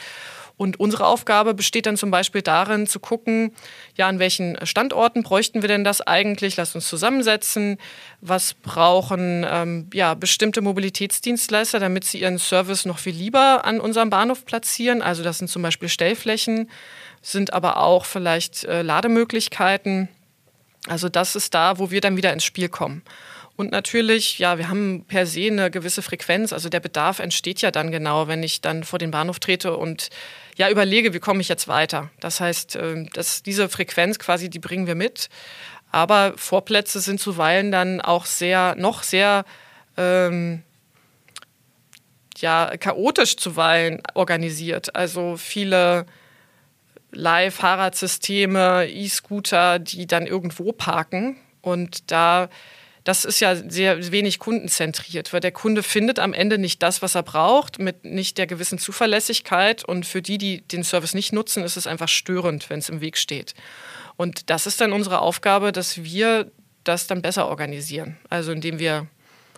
Und unsere Aufgabe besteht dann zum Beispiel darin, zu gucken, ja, an welchen Standorten bräuchten wir denn das eigentlich? Lasst uns zusammensetzen. Was brauchen ähm, ja, bestimmte Mobilitätsdienstleister, damit sie ihren Service noch viel lieber an unserem Bahnhof platzieren? Also das sind zum Beispiel Stellflächen sind aber auch vielleicht äh, Lademöglichkeiten. Also das ist da, wo wir dann wieder ins Spiel kommen. Und natürlich, ja, wir haben per se eine gewisse Frequenz. Also der Bedarf entsteht ja dann genau, wenn ich dann vor den Bahnhof trete und ja überlege, wie komme ich jetzt weiter. Das heißt, äh, dass diese Frequenz quasi, die bringen wir mit. Aber Vorplätze sind zuweilen dann auch sehr, noch sehr ähm, ja, chaotisch zuweilen organisiert. Also viele Leih-Fahrradsysteme, E-Scooter, die dann irgendwo parken. Und da, das ist ja sehr wenig kundenzentriert, weil der Kunde findet am Ende nicht das, was er braucht, mit nicht der gewissen Zuverlässigkeit. Und für die, die den Service nicht nutzen, ist es einfach störend, wenn es im Weg steht. Und das ist dann unsere Aufgabe, dass wir das dann besser organisieren. Also indem wir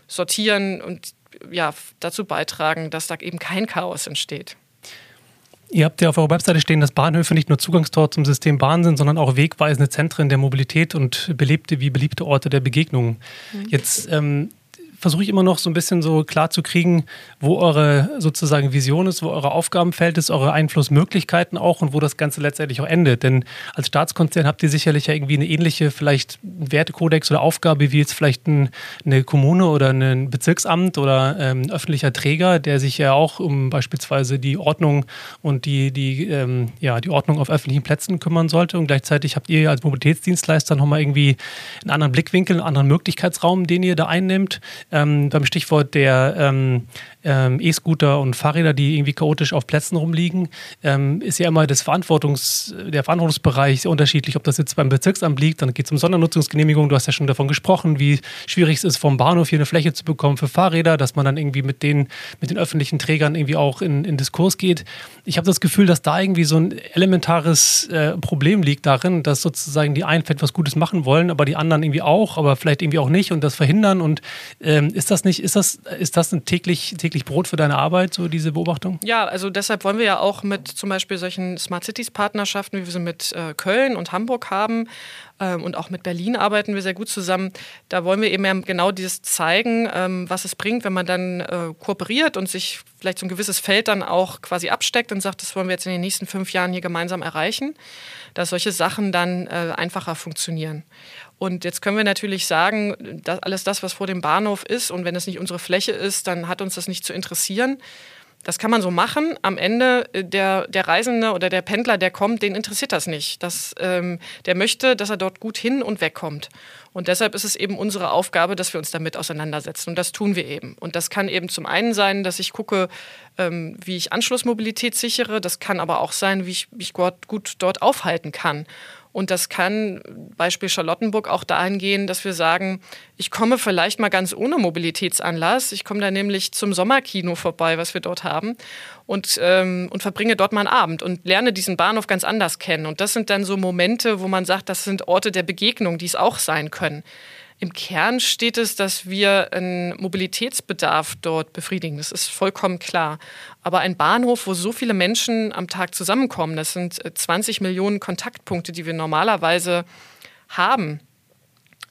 sortieren und ja, dazu beitragen, dass da eben kein Chaos entsteht. Ihr habt ja auf eurer Webseite stehen, dass Bahnhöfe nicht nur Zugangstor zum System Bahn sind, sondern auch wegweisende Zentren der Mobilität und belebte wie beliebte Orte der Begegnung. Mhm. Jetzt ähm, versuche ich immer noch so ein bisschen so klar zu kriegen, wo eure sozusagen Vision ist, wo eure Aufgabenfeld ist, eure Einflussmöglichkeiten auch und wo das Ganze letztendlich auch endet. Denn als Staatskonzern habt ihr sicherlich ja irgendwie eine ähnliche vielleicht Wertekodex oder Aufgabe wie jetzt vielleicht ein, eine Kommune oder ein Bezirksamt oder ähm, öffentlicher Träger, der sich ja auch um beispielsweise die Ordnung und die, die, ähm, ja, die Ordnung auf öffentlichen Plätzen kümmern sollte. Und gleichzeitig habt ihr als Mobilitätsdienstleister nochmal irgendwie einen anderen Blickwinkel, einen anderen Möglichkeitsraum, den ihr da einnimmt ähm, beim Stichwort der ähm, ähm, E-Scooter und Fahrräder, die irgendwie chaotisch auf Plätzen rumliegen, ähm, ist ja immer das Verantwortungs, der Verantwortungsbereich sehr unterschiedlich, ob das jetzt beim Bezirksamt liegt, dann geht es um Sondernutzungsgenehmigung. Du hast ja schon davon gesprochen, wie schwierig es ist, vom Bahnhof hier eine Fläche zu bekommen für Fahrräder, dass man dann irgendwie mit den, mit den öffentlichen Trägern irgendwie auch in, in Diskurs geht. Ich habe das Gefühl, dass da irgendwie so ein elementares äh, Problem liegt darin, dass sozusagen die einen etwas Gutes machen wollen, aber die anderen irgendwie auch, aber vielleicht irgendwie auch nicht und das verhindern und Ähm, ist das nicht, ist das, ist das ein täglich, täglich Brot für deine Arbeit, so diese Beobachtung? Ja, also deshalb wollen wir ja auch mit zum Beispiel solchen Smart Cities Partnerschaften, wie wir sie mit äh, Köln und Hamburg haben, ähm, und auch mit Berlin arbeiten wir sehr gut zusammen. Da wollen wir eben genau dieses zeigen, ähm, was es bringt, wenn man dann äh, kooperiert und sich vielleicht so ein gewisses Feld dann auch quasi absteckt und sagt, das wollen wir jetzt in den nächsten fünf Jahren hier gemeinsam erreichen, dass solche Sachen dann äh, einfacher funktionieren. Und jetzt können wir natürlich sagen, alles das, was vor dem Bahnhof ist, und wenn es nicht unsere Fläche ist, dann hat uns das nicht zu interessieren. Das kann man so machen. Am Ende äh, der, der Reisende oder der Pendler, der kommt, den interessiert das nicht. Das, ähm, der möchte, dass er dort gut hin und wegkommt. Und deshalb ist es eben unsere Aufgabe, dass wir uns damit auseinandersetzen. Und das tun wir eben. Und das kann eben zum einen sein, dass ich gucke, ähm, wie ich Anschlussmobilität sichere. Das kann aber auch sein, wie ich mich gut dort aufhalten kann. Und das kann, Beispiel Charlottenburg, auch dahin gehen, dass wir sagen, ich komme vielleicht mal ganz ohne Mobilitätsanlass. Ich komme da nämlich zum Sommerkino vorbei, was wir dort haben, und, ähm, und verbringe dort mal einen Abend und lerne diesen Bahnhof ganz anders kennen. Und das sind dann so Momente, wo man sagt, das sind Orte der Begegnung, die es auch sein können. Im Kern steht es, dass wir einen Mobilitätsbedarf dort befriedigen. Das ist vollkommen klar. Aber ein Bahnhof, wo so viele Menschen am Tag zusammenkommen, das sind 20 äh, Millionen Kontaktpunkte, die wir normalerweise haben.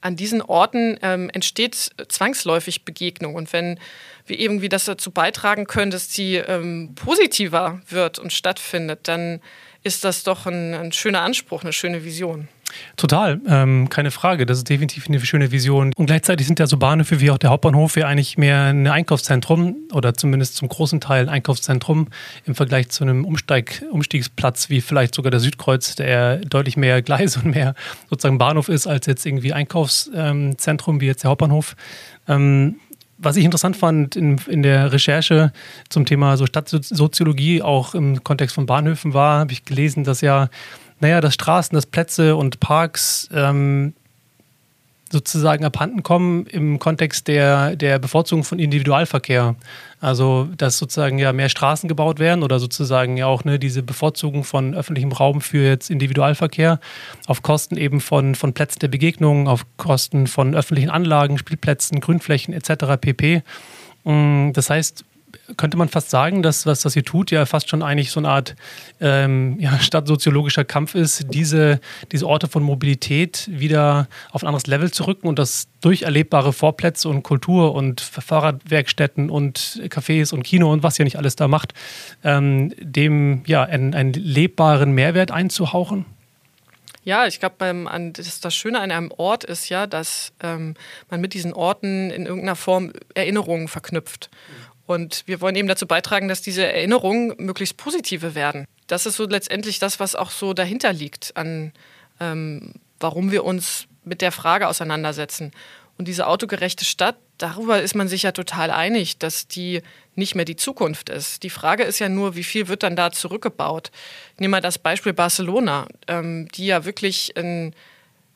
An diesen Orten ähm, entsteht zwangsläufig Begegnung. Und wenn wir irgendwie das dazu beitragen können, dass die ähm, positiver wird und stattfindet, dann ist das doch ein, ein schöner Anspruch, eine schöne Vision. Total, ähm, keine Frage. Das ist definitiv eine schöne Vision. Und gleichzeitig sind ja so Bahnhöfe wie auch der Hauptbahnhof ja eigentlich mehr ein Einkaufszentrum oder zumindest zum großen Teil ein Einkaufszentrum im Vergleich zu einem Umsteig, Umstiegsplatz wie vielleicht sogar der Südkreuz, der deutlich mehr Gleise und mehr sozusagen Bahnhof ist als jetzt irgendwie Einkaufszentrum wie jetzt der Hauptbahnhof. Ähm, was ich interessant fand in, in der Recherche zum Thema so Stadtsoziologie, auch im Kontext von Bahnhöfen war, habe ich gelesen, dass ja naja, dass Straßen, dass Plätze und Parks ähm, sozusagen abhanden kommen im Kontext der, der Bevorzugung von Individualverkehr. Also, dass sozusagen ja mehr Straßen gebaut werden oder sozusagen ja auch ne, diese Bevorzugung von öffentlichem Raum für jetzt Individualverkehr auf Kosten eben von, von Plätzen der Begegnung, auf Kosten von öffentlichen Anlagen, Spielplätzen, Grünflächen etc. pp. Mm, das heißt, könnte man fast sagen, dass was das hier tut, ja fast schon eigentlich so eine Art ähm, ja, stadtsoziologischer Kampf ist, diese, diese Orte von Mobilität wieder auf ein anderes Level zu rücken und das durch erlebbare Vorplätze und Kultur und Fahrradwerkstätten und Cafés und Kino und was ja nicht alles da macht, ähm, dem ja einen, einen lebbaren Mehrwert einzuhauchen? Ja, ich glaube, das, das Schöne an einem Ort ist ja, dass ähm, man mit diesen Orten in irgendeiner Form Erinnerungen verknüpft. Und wir wollen eben dazu beitragen, dass diese Erinnerungen möglichst positive werden. Das ist so letztendlich das, was auch so dahinter liegt, an ähm, warum wir uns mit der Frage auseinandersetzen. Und diese autogerechte Stadt, darüber ist man sich ja total einig, dass die nicht mehr die Zukunft ist. Die Frage ist ja nur, wie viel wird dann da zurückgebaut? Nehmen wir das Beispiel Barcelona, ähm, die ja wirklich ein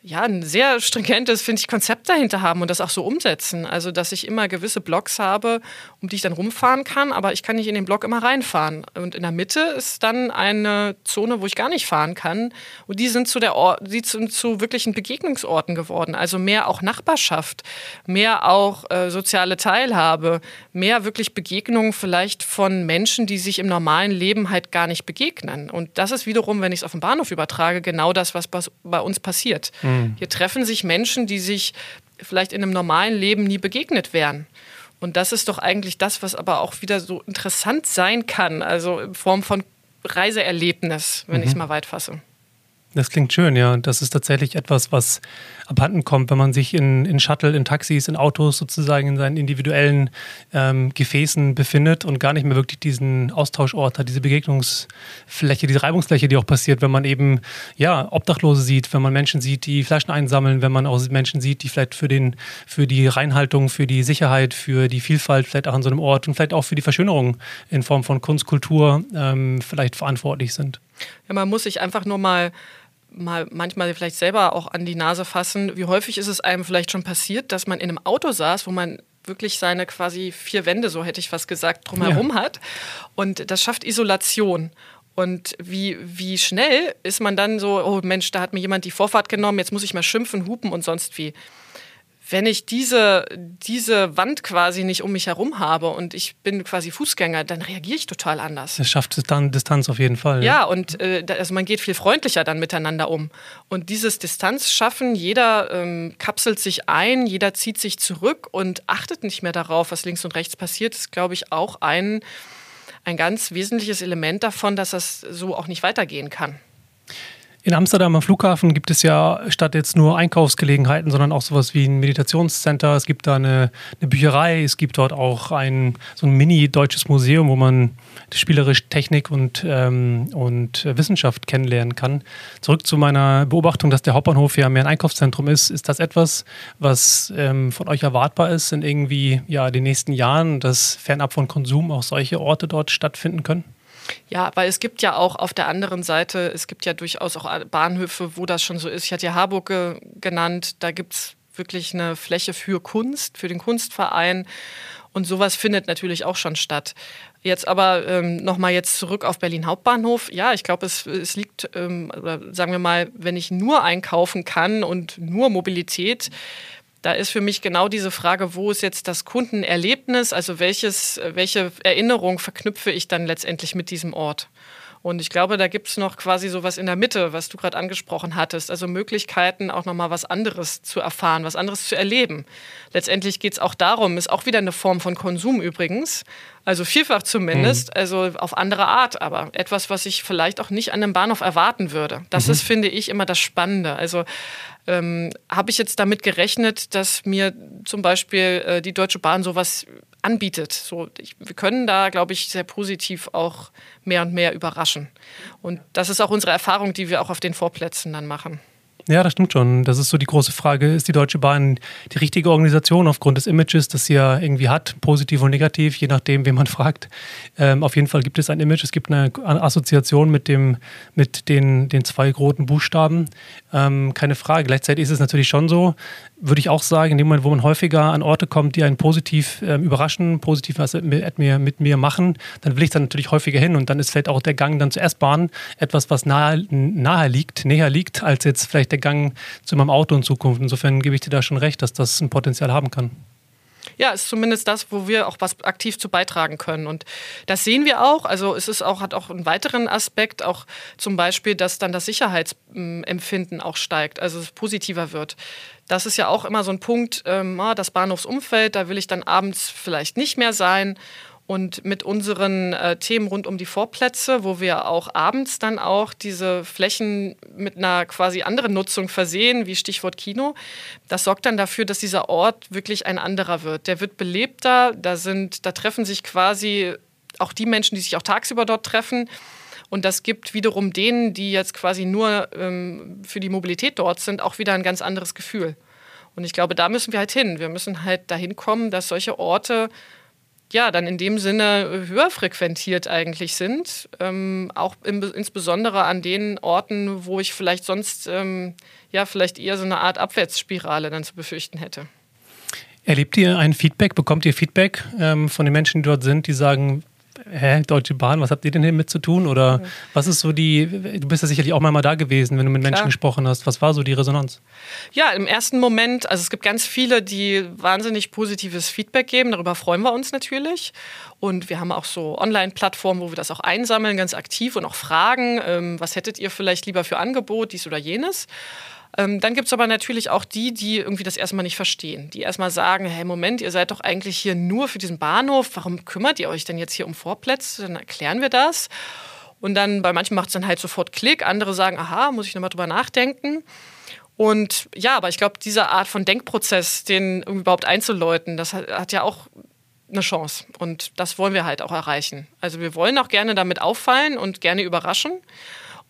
ja, ein sehr stringentes, finde ich, Konzept dahinter haben und das auch so umsetzen. Also, dass ich immer gewisse Blocks habe, um die ich dann rumfahren kann, aber ich kann nicht in den Block immer reinfahren. Und in der Mitte ist dann eine Zone, wo ich gar nicht fahren kann. Und die sind zu der Or die sind zu wirklichen Begegnungsorten geworden. Also mehr auch Nachbarschaft, mehr auch äh, soziale Teilhabe, mehr wirklich Begegnungen vielleicht von Menschen, die sich im normalen Leben halt gar nicht begegnen. Und das ist wiederum, wenn ich es auf den Bahnhof übertrage, genau das, was bei uns passiert. Mhm. Hier treffen sich Menschen, die sich vielleicht in einem normalen Leben nie begegnet wären. Und das ist doch eigentlich das, was aber auch wieder so interessant sein kann, also in Form von Reiseerlebnis, wenn mhm. ich es mal weit fasse. Das klingt schön, ja. Das ist tatsächlich etwas, was abhanden kommt, wenn man sich in, in Shuttle, in Taxis, in Autos sozusagen in seinen individuellen ähm, Gefäßen befindet und gar nicht mehr wirklich diesen Austauschort hat, diese Begegnungsfläche, diese Reibungsfläche, die auch passiert, wenn man eben ja Obdachlose sieht, wenn man Menschen sieht, die Flaschen einsammeln, wenn man auch Menschen sieht, die vielleicht für den für die Reinhaltung, für die Sicherheit, für die Vielfalt vielleicht auch an so einem Ort und vielleicht auch für die Verschönerung in Form von Kunst, Kultur ähm, vielleicht verantwortlich sind. Ja, man muss sich einfach nur mal mal manchmal vielleicht selber auch an die Nase fassen. Wie häufig ist es einem vielleicht schon passiert, dass man in einem Auto saß, wo man wirklich seine quasi vier Wände, so hätte ich was gesagt, drumherum ja. hat. Und das schafft Isolation. Und wie, wie schnell ist man dann so, oh Mensch, da hat mir jemand die Vorfahrt genommen, jetzt muss ich mal schimpfen, hupen und sonst wie. Wenn ich diese, diese Wand quasi nicht um mich herum habe und ich bin quasi Fußgänger, dann reagiere ich total anders. Es schafft dann Distanz auf jeden Fall. Ja, ja und äh, also man geht viel freundlicher dann miteinander um. Und dieses Distanz schaffen, jeder ähm, kapselt sich ein, jeder zieht sich zurück und achtet nicht mehr darauf, was links und rechts passiert, ist, glaube ich, auch ein, ein ganz wesentliches Element davon, dass das so auch nicht weitergehen kann. In Amsterdam am Flughafen gibt es ja statt jetzt nur Einkaufsgelegenheiten, sondern auch sowas wie ein Meditationscenter. Es gibt da eine, eine Bücherei, es gibt dort auch ein so ein mini-deutsches Museum, wo man spielerisch Technik und, ähm, und Wissenschaft kennenlernen kann. Zurück zu meiner Beobachtung, dass der Hauptbahnhof ja mehr ein Einkaufszentrum ist. Ist das etwas, was ähm, von euch erwartbar ist in irgendwie ja, den nächsten Jahren, dass fernab von Konsum auch solche Orte dort stattfinden können? Ja, weil es gibt ja auch auf der anderen Seite, es gibt ja durchaus auch Bahnhöfe, wo das schon so ist. Ich hatte ja Harburg genannt, da gibt es wirklich eine Fläche für Kunst, für den Kunstverein. Und sowas findet natürlich auch schon statt. Jetzt aber ähm, nochmal jetzt zurück auf Berlin Hauptbahnhof. Ja, ich glaube, es, es liegt, ähm, sagen wir mal, wenn ich nur einkaufen kann und nur Mobilität, da ist für mich genau diese Frage, wo ist jetzt das Kundenerlebnis, also welches, welche Erinnerung verknüpfe ich dann letztendlich mit diesem Ort? Und ich glaube, da gibt es noch quasi sowas in der Mitte, was du gerade angesprochen hattest. Also Möglichkeiten, auch nochmal was anderes zu erfahren, was anderes zu erleben. Letztendlich geht es auch darum, ist auch wieder eine Form von Konsum übrigens. Also vielfach zumindest, mhm. also auf andere Art, aber etwas, was ich vielleicht auch nicht an einem Bahnhof erwarten würde. Das mhm. ist, finde ich, immer das Spannende. Also ähm, habe ich jetzt damit gerechnet, dass mir zum Beispiel äh, die Deutsche Bahn sowas anbietet. So, ich, wir können da, glaube ich, sehr positiv auch mehr und mehr überraschen. Und das ist auch unsere Erfahrung, die wir auch auf den Vorplätzen dann machen. Ja, das stimmt schon. Das ist so die große Frage. Ist die Deutsche Bahn die richtige Organisation aufgrund des Images, das sie ja irgendwie hat, positiv und negativ, je nachdem, wen man fragt? Ähm, auf jeden Fall gibt es ein Image, es gibt eine Assoziation mit, dem, mit den, den zwei roten Buchstaben. Ähm, keine Frage. Gleichzeitig ist es natürlich schon so, würde ich auch sagen, in dem Moment, wo man häufiger an Orte kommt, die einen positiv ähm, überraschen, positiv was mit mir, mit mir machen, dann will ich dann natürlich häufiger hin und dann ist vielleicht auch der Gang dann zur S-Bahn etwas, was nahe, nahe liegt, näher liegt, als jetzt vielleicht der Gang zu meinem Auto in Zukunft. Insofern gebe ich dir da schon recht, dass das ein Potenzial haben kann. Ja, ist zumindest das, wo wir auch was aktiv zu beitragen können. Und das sehen wir auch. Also es ist auch, hat auch einen weiteren Aspekt, auch zum Beispiel, dass dann das Sicherheitsempfinden auch steigt, also es positiver wird. Das ist ja auch immer so ein Punkt, ähm, ah, das Bahnhofsumfeld, da will ich dann abends vielleicht nicht mehr sein. Und mit unseren äh, Themen rund um die Vorplätze, wo wir auch abends dann auch diese Flächen mit einer quasi anderen Nutzung versehen, wie Stichwort Kino, das sorgt dann dafür, dass dieser Ort wirklich ein anderer wird. Der wird belebter, da sind, da treffen sich quasi auch die Menschen, die sich auch tagsüber dort treffen. Und das gibt wiederum denen, die jetzt quasi nur ähm, für die Mobilität dort sind, auch wieder ein ganz anderes Gefühl. Und ich glaube, da müssen wir halt hin. Wir müssen halt dahin kommen, dass solche Orte ja, dann in dem Sinne höher frequentiert eigentlich sind. Ähm, auch im, insbesondere an den Orten, wo ich vielleicht sonst ähm, ja vielleicht eher so eine Art Abwärtsspirale dann zu befürchten hätte. Erlebt ihr ein Feedback, bekommt ihr Feedback ähm, von den Menschen, die dort sind, die sagen, hä, Deutsche Bahn, was habt ihr denn hier mit zu tun? Oder ja. was ist so die, du bist ja sicherlich auch mal da gewesen, wenn du mit Menschen Klar. gesprochen hast. Was war so die Resonanz? Ja, im ersten Moment, also es gibt ganz viele, die wahnsinnig positives Feedback geben. Darüber freuen wir uns natürlich. Und wir haben auch so Online-Plattformen, wo wir das auch einsammeln, ganz aktiv und auch fragen, ähm, was hättet ihr vielleicht lieber für Angebot, dies oder jenes. Ähm, dann gibt es aber natürlich auch die, die irgendwie das erstmal nicht verstehen. Die erstmal sagen, hey, Moment, ihr seid doch eigentlich hier nur für diesen Bahnhof. Warum kümmert ihr euch denn jetzt hier um Vorplätze? Dann erklären wir das. Und dann bei manchen macht es dann halt sofort Klick. Andere sagen, aha, muss ich nochmal drüber nachdenken. Und ja, aber ich glaube, diese Art von Denkprozess, den überhaupt einzuläuten, das hat, hat ja auch eine Chance. Und das wollen wir halt auch erreichen. Also wir wollen auch gerne damit auffallen und gerne überraschen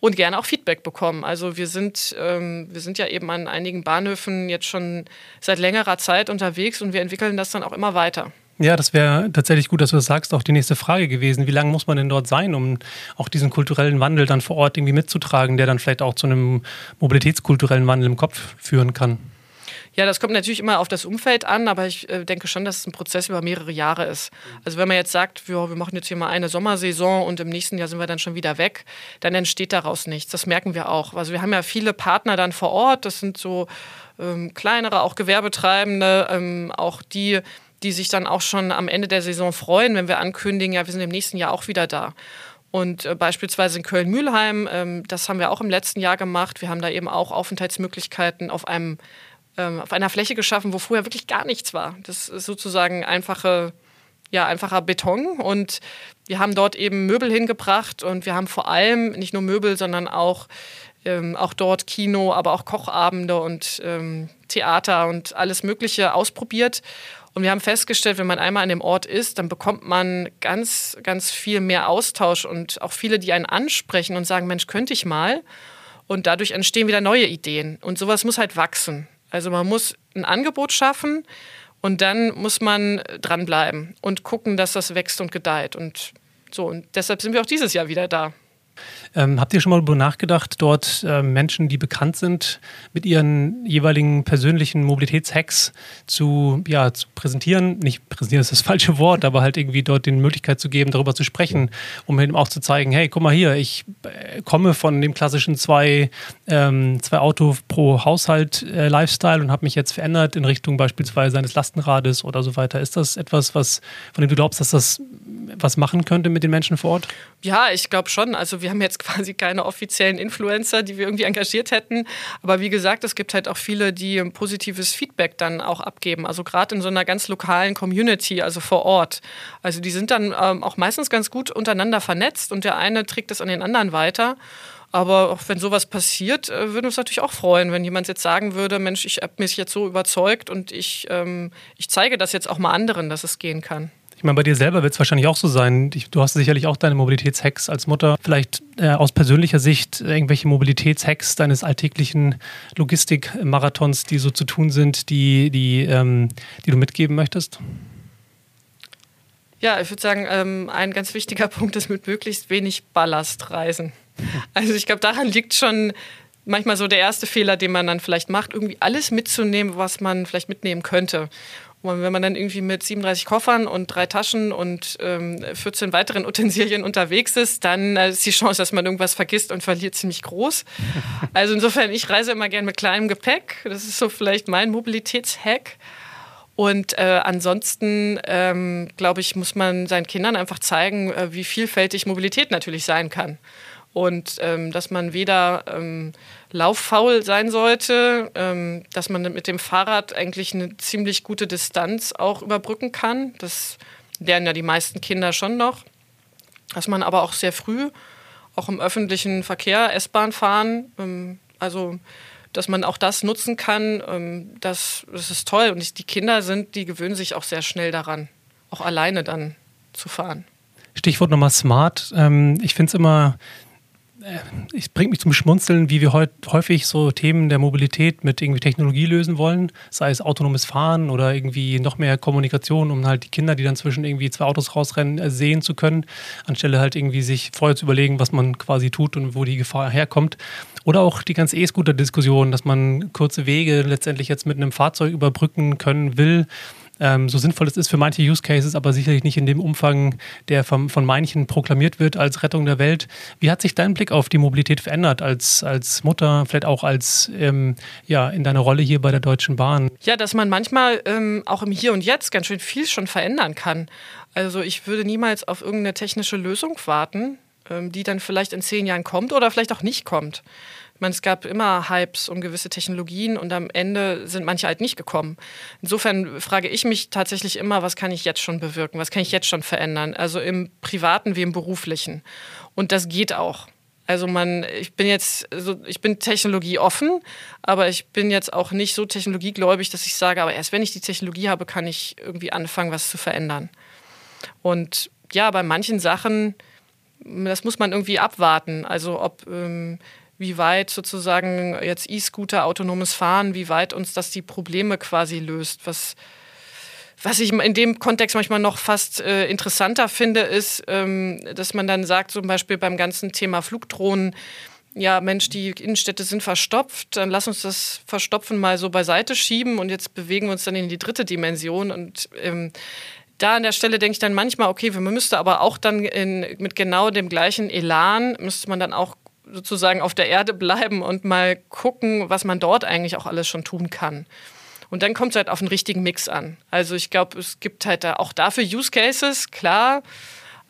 und gerne auch Feedback bekommen. Also wir sind, ähm, wir sind ja eben an einigen Bahnhöfen jetzt schon seit längerer Zeit unterwegs und wir entwickeln das dann auch immer weiter. Ja, das wäre tatsächlich gut, dass du das sagst, auch die nächste Frage gewesen. Wie lange muss man denn dort sein, um auch diesen kulturellen Wandel dann vor Ort irgendwie mitzutragen, der dann vielleicht auch zu einem mobilitätskulturellen Wandel im Kopf führen kann? Ja, das kommt natürlich immer auf das Umfeld an, aber ich äh, denke schon, dass es ein Prozess über mehrere Jahre ist. Also wenn man jetzt sagt, wir, wir machen jetzt hier mal eine Sommersaison und im nächsten Jahr sind wir dann schon wieder weg, dann entsteht daraus nichts. Das merken wir auch. Also wir haben ja viele Partner dann vor Ort, das sind so ähm, kleinere, auch Gewerbetreibende, ähm, auch die, die sich dann auch schon am Ende der Saison freuen, wenn wir ankündigen, ja, wir sind im nächsten Jahr auch wieder da. Und äh, beispielsweise in Köln-Mühlheim, ähm, das haben wir auch im letzten Jahr gemacht. Wir haben da eben auch Aufenthaltsmöglichkeiten auf einem ähm, auf einer Fläche geschaffen, wo vorher wirklich gar nichts war. Das ist sozusagen einfache, ja, einfacher Beton. Und wir haben dort eben Möbel hingebracht und wir haben vor allem nicht nur Möbel, sondern auch, ähm, auch dort Kino, aber auch Kochabende und ähm, Theater und alles Mögliche ausprobiert. Und wir haben festgestellt, wenn man einmal an dem Ort ist, dann bekommt man ganz, ganz viel mehr Austausch und auch viele, die einen ansprechen und sagen, Mensch, könnte ich mal. Und dadurch entstehen wieder neue Ideen. Und sowas muss halt wachsen. Also man muss ein Angebot schaffen und dann muss man dranbleiben und gucken, dass das wächst und gedeiht. Und so, und deshalb sind wir auch dieses Jahr wieder da. Ähm, habt ihr schon mal darüber nachgedacht, dort äh, Menschen, die bekannt sind, mit ihren jeweiligen persönlichen Mobilitätshacks zu, ja, zu präsentieren? Nicht präsentieren ist das falsche Wort, aber halt irgendwie dort die Möglichkeit zu geben, darüber zu sprechen, um eben auch zu zeigen, hey, guck mal hier, ich äh, komme von dem klassischen zwei, ähm, zwei Auto pro Haushalt äh, Lifestyle und habe mich jetzt verändert in Richtung beispielsweise eines Lastenrades oder so weiter. Ist das etwas, was, von dem du glaubst, dass das was machen könnte mit den Menschen vor Ort? Ja, ich glaube schon. Also wir haben jetzt quasi keine offiziellen Influencer, die wir irgendwie engagiert hätten. Aber wie gesagt, es gibt halt auch viele, die positives Feedback dann auch abgeben. Also gerade in so einer ganz lokalen Community, also vor Ort. Also die sind dann ähm, auch meistens ganz gut untereinander vernetzt und der eine trägt es an den anderen weiter. Aber auch wenn sowas passiert, äh, würden wir uns natürlich auch freuen, wenn jemand jetzt sagen würde, Mensch, ich habe mich jetzt so überzeugt und ich, ähm, ich zeige das jetzt auch mal anderen, dass es gehen kann. Ich meine, bei dir selber wird es wahrscheinlich auch so sein. Du hast sicherlich auch deine Mobilitätshacks als Mutter. Vielleicht äh, aus persönlicher Sicht irgendwelche Mobilitätshacks deines alltäglichen Logistikmarathons, die so zu tun sind, die, die, ähm, die du mitgeben möchtest? Ja, ich würde sagen, ähm, ein ganz wichtiger Punkt ist mit möglichst wenig Ballast reisen. Also ich glaube, daran liegt schon manchmal so der erste Fehler, den man dann vielleicht macht, irgendwie alles mitzunehmen, was man vielleicht mitnehmen könnte. Und wenn man dann irgendwie mit 37 Koffern und drei Taschen und ähm, 14 weiteren Utensilien unterwegs ist, dann äh, ist die Chance, dass man irgendwas vergisst und verliert, ziemlich groß. Also insofern, ich reise immer gern mit kleinem Gepäck. Das ist so vielleicht mein Mobilitätshack. Und äh, ansonsten, ähm, glaube ich, muss man seinen Kindern einfach zeigen, äh, wie vielfältig Mobilität natürlich sein kann und ähm, dass man weder ähm, lauffaul sein sollte, ähm, dass man mit dem Fahrrad eigentlich eine ziemlich gute Distanz auch überbrücken kann. Das lernen ja die meisten Kinder schon noch. Dass man aber auch sehr früh, auch im öffentlichen Verkehr, S-Bahn fahren, ähm, also dass man auch das nutzen kann, ähm, das, das ist toll. Und die Kinder sind, die gewöhnen sich auch sehr schnell daran, auch alleine dann zu fahren. Stichwort nochmal smart. Ähm, ich finde es immer es bringt mich zum Schmunzeln, wie wir heute häufig so Themen der Mobilität mit irgendwie Technologie lösen wollen, sei es autonomes Fahren oder irgendwie noch mehr Kommunikation, um halt die Kinder, die dann zwischen irgendwie zwei Autos rausrennen, äh, sehen zu können, anstelle halt irgendwie sich vorher zu überlegen, was man quasi tut und wo die Gefahr herkommt. Oder auch die ganze E-Scooter-Diskussion, dass man kurze Wege letztendlich jetzt mit einem Fahrzeug überbrücken können will ähm, so sinnvoll es ist für manche Use Cases, aber sicherlich nicht in dem Umfang, der vom, von manchen proklamiert wird als Rettung der Welt. Wie hat sich dein Blick auf die Mobilität verändert als, als Mutter, vielleicht auch als ähm, ja, in deiner Rolle hier bei der Deutschen Bahn? Ja, dass man manchmal ähm, auch im Hier und Jetzt ganz schön viel schon verändern kann. Also ich würde niemals auf irgendeine technische Lösung warten, ähm, die dann vielleicht in zehn Jahren kommt oder vielleicht auch nicht kommt. Meine, es gab immer Hypes um gewisse Technologien und am Ende sind manche halt nicht gekommen. Insofern frage ich mich tatsächlich immer, was kann ich jetzt schon bewirken, was kann ich jetzt schon verändern, also im privaten wie im beruflichen. Und das geht auch. Also man, ich bin jetzt, so, ich bin technologieoffen, aber ich bin jetzt auch nicht so technologiegläubig, dass ich sage, aber erst wenn ich die Technologie habe, kann ich irgendwie anfangen, was zu verändern. Und ja, bei manchen Sachen, das muss man irgendwie abwarten. Also ob ähm, wie weit sozusagen jetzt E-Scooter, autonomes Fahren, wie weit uns das die Probleme quasi löst. Was, was ich in dem Kontext manchmal noch fast äh, interessanter finde, ist, ähm, dass man dann sagt, zum Beispiel beim ganzen Thema Flugdrohnen, ja, Mensch, die Innenstädte sind verstopft, dann lass uns das Verstopfen mal so beiseite schieben und jetzt bewegen wir uns dann in die dritte Dimension und ähm, da an der Stelle denke ich dann manchmal, okay, man müsste aber auch dann in, mit genau dem gleichen Elan, müsste man dann auch sozusagen auf der Erde bleiben und mal gucken, was man dort eigentlich auch alles schon tun kann. Und dann kommt es halt auf den richtigen Mix an. Also ich glaube, es gibt halt da auch dafür Use Cases, klar,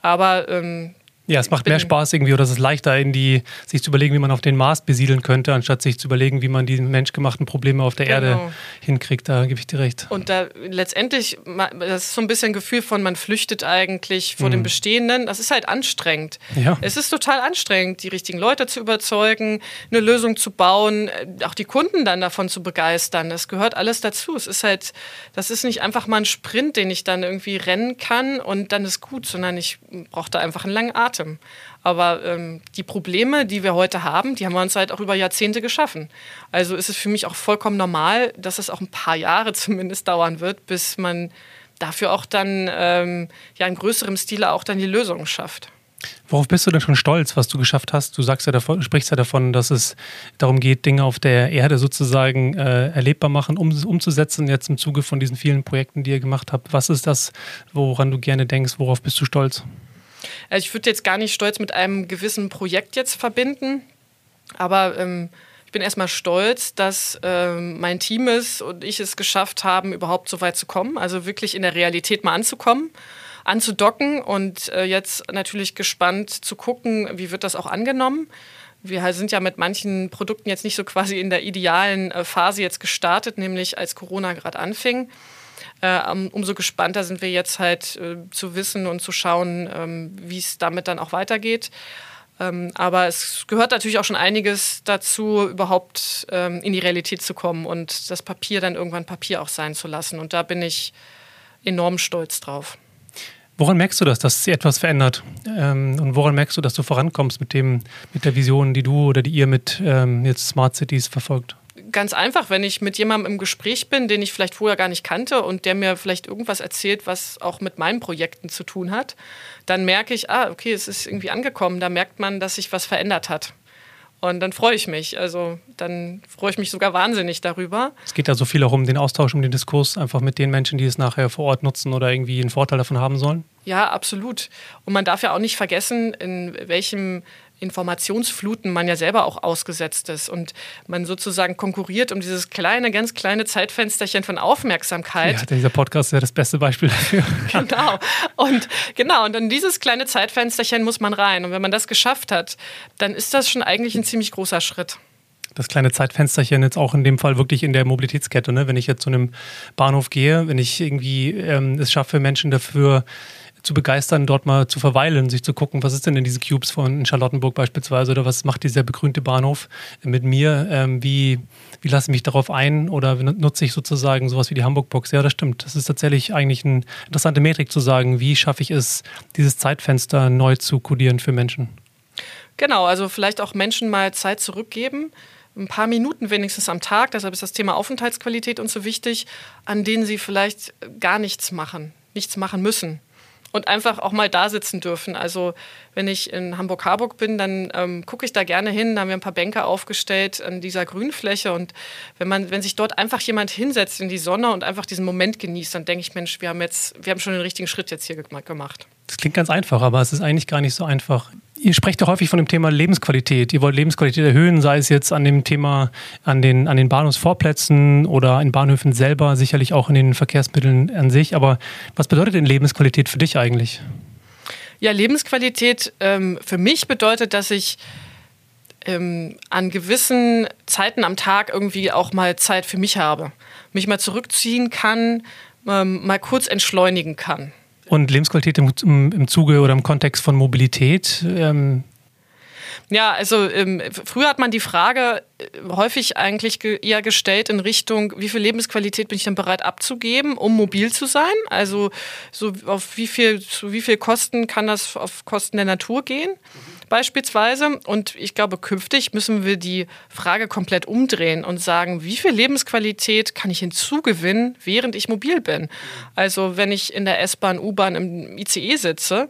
aber ähm, ja, es macht mehr Spaß irgendwie oder es ist leichter, in die, sich zu überlegen, wie man auf den Mars besiedeln könnte, anstatt sich zu überlegen, wie man die menschgemachten Probleme auf der genau. Erde hinkriegt. Da gebe ich dir recht. Und da letztendlich, das ist so ein bisschen ein Gefühl von, man flüchtet eigentlich vor mhm. dem Bestehenden. Das ist halt anstrengend. Ja. Es ist total anstrengend, die richtigen Leute zu überzeugen, eine Lösung zu bauen, äh, auch die Kunden dann davon zu begeistern. Das gehört alles dazu. Es ist halt, das ist nicht einfach mal ein Sprint, den ich dann irgendwie rennen kann und dann ist gut, sondern ich brauche da einfach einen langen Atem. Atem. Aber ähm, die Probleme, die wir heute haben, die haben wir uns halt auch über Jahrzehnte geschaffen. Also ist es für mich auch vollkommen normal, dass es auch ein paar Jahre zumindest dauern wird, bis man dafür auch dann ähm, ja in größerem Stile auch dann die Lösung schafft. Worauf bist du denn schon stolz, was du geschafft hast? Du sagst ja davon, sprichst ja davon, dass es darum geht, Dinge auf der Erde sozusagen äh, erlebbar machen, um, umzusetzen, jetzt im Zuge von diesen vielen Projekten, die ihr gemacht habt. Was ist das, woran du gerne denkst? Worauf bist du stolz? Also ich würde jetzt gar nicht stolz mit einem gewissen Projekt jetzt verbinden, aber ähm, ich bin erstmal stolz, dass ähm, mein Team es und ich es geschafft haben, überhaupt so weit zu kommen, also wirklich in der Realität mal anzukommen anzudocken und äh, jetzt natürlich gespannt zu gucken, wie wird das auch angenommen. Wir sind ja mit manchen Produkten jetzt nicht so quasi in der idealen äh, Phase jetzt gestartet, nämlich als Corona gerade anfing. Äh, umso gespannter sind wir jetzt halt äh, zu wissen und zu schauen, ähm, wie es damit dann auch weitergeht. Ähm, aber es gehört natürlich auch schon einiges dazu, überhaupt ähm, in die Realität zu kommen und das Papier dann irgendwann Papier auch sein zu lassen. Und da bin ich enorm stolz drauf. Woran merkst du das, dass sich etwas verändert? Und woran merkst du, dass du vorankommst mit dem, mit der Vision, die du oder die ihr mit jetzt Smart Cities verfolgt? Ganz einfach, wenn ich mit jemandem im Gespräch bin, den ich vielleicht vorher gar nicht kannte und der mir vielleicht irgendwas erzählt, was auch mit meinen Projekten zu tun hat, dann merke ich, ah, okay, es ist irgendwie angekommen. Da merkt man, dass sich was verändert hat. Und dann freue ich mich. Also dann freue ich mich sogar wahnsinnig darüber. Es geht da so viel auch um den Austausch, um den Diskurs, einfach mit den Menschen, die es nachher vor Ort nutzen oder irgendwie einen Vorteil davon haben sollen. Ja, absolut. Und man darf ja auch nicht vergessen, in welchem Informationsfluten man ja selber auch ausgesetzt ist und man sozusagen konkurriert um dieses kleine, ganz kleine Zeitfensterchen von Aufmerksamkeit. Ja, dieser Podcast ist ja das beste Beispiel dafür. genau. Und genau, und in dieses kleine Zeitfensterchen muss man rein. Und wenn man das geschafft hat, dann ist das schon eigentlich ein ziemlich großer Schritt das kleine Zeitfensterchen jetzt auch in dem Fall wirklich in der Mobilitätskette. Ne? Wenn ich jetzt zu einem Bahnhof gehe, wenn ich irgendwie ähm, es schaffe, Menschen dafür zu begeistern, dort mal zu verweilen, sich zu gucken, was ist denn in diesen Cubes von Charlottenburg beispielsweise oder was macht dieser begrünte Bahnhof mit mir? Ähm, wie, wie lasse ich mich darauf ein oder nutze ich sozusagen sowas wie die Hamburg-Box? Ja, das stimmt. Das ist tatsächlich eigentlich eine interessante Metrik zu sagen, wie schaffe ich es, dieses Zeitfenster neu zu kodieren für Menschen? Genau, also vielleicht auch Menschen mal Zeit zurückgeben ein paar Minuten wenigstens am Tag, deshalb ist das Thema Aufenthaltsqualität uns so wichtig, an denen sie vielleicht gar nichts machen, nichts machen müssen und einfach auch mal da sitzen dürfen. Also wenn ich in Hamburg-Harburg bin, dann ähm, gucke ich da gerne hin. Da haben wir ein paar Bänke aufgestellt an dieser Grünfläche. Und wenn man, wenn sich dort einfach jemand hinsetzt in die Sonne und einfach diesen Moment genießt, dann denke ich, Mensch, wir haben jetzt, wir haben schon den richtigen Schritt jetzt hier gemacht. Das klingt ganz einfach, aber es ist eigentlich gar nicht so einfach. Ihr sprecht ja häufig von dem Thema Lebensqualität. Ihr wollt Lebensqualität erhöhen, sei es jetzt an dem Thema an den, an den Bahnhofsvorplätzen oder in Bahnhöfen selber, sicherlich auch in den Verkehrsmitteln an sich. Aber was bedeutet denn Lebensqualität für dich eigentlich? Ja, Lebensqualität ähm, für mich bedeutet, dass ich ähm, an gewissen Zeiten am Tag irgendwie auch mal Zeit für mich habe. Mich mal zurückziehen kann, ähm, mal kurz entschleunigen kann. Und Lebensqualität im, im Zuge oder im Kontext von Mobilität? Ähm ja, also ähm, früher hat man die Frage äh, häufig eigentlich ge eher gestellt in Richtung, wie viel Lebensqualität bin ich denn bereit abzugeben, um mobil zu sein? Also so auf wie viel, zu wie viel Kosten kann das auf Kosten der Natur gehen? beispielsweise. Und ich glaube, künftig müssen wir die Frage komplett umdrehen und sagen, wie viel Lebensqualität kann ich hinzugewinnen, während ich mobil bin? Also wenn ich in der S-Bahn, U-Bahn, im ICE sitze,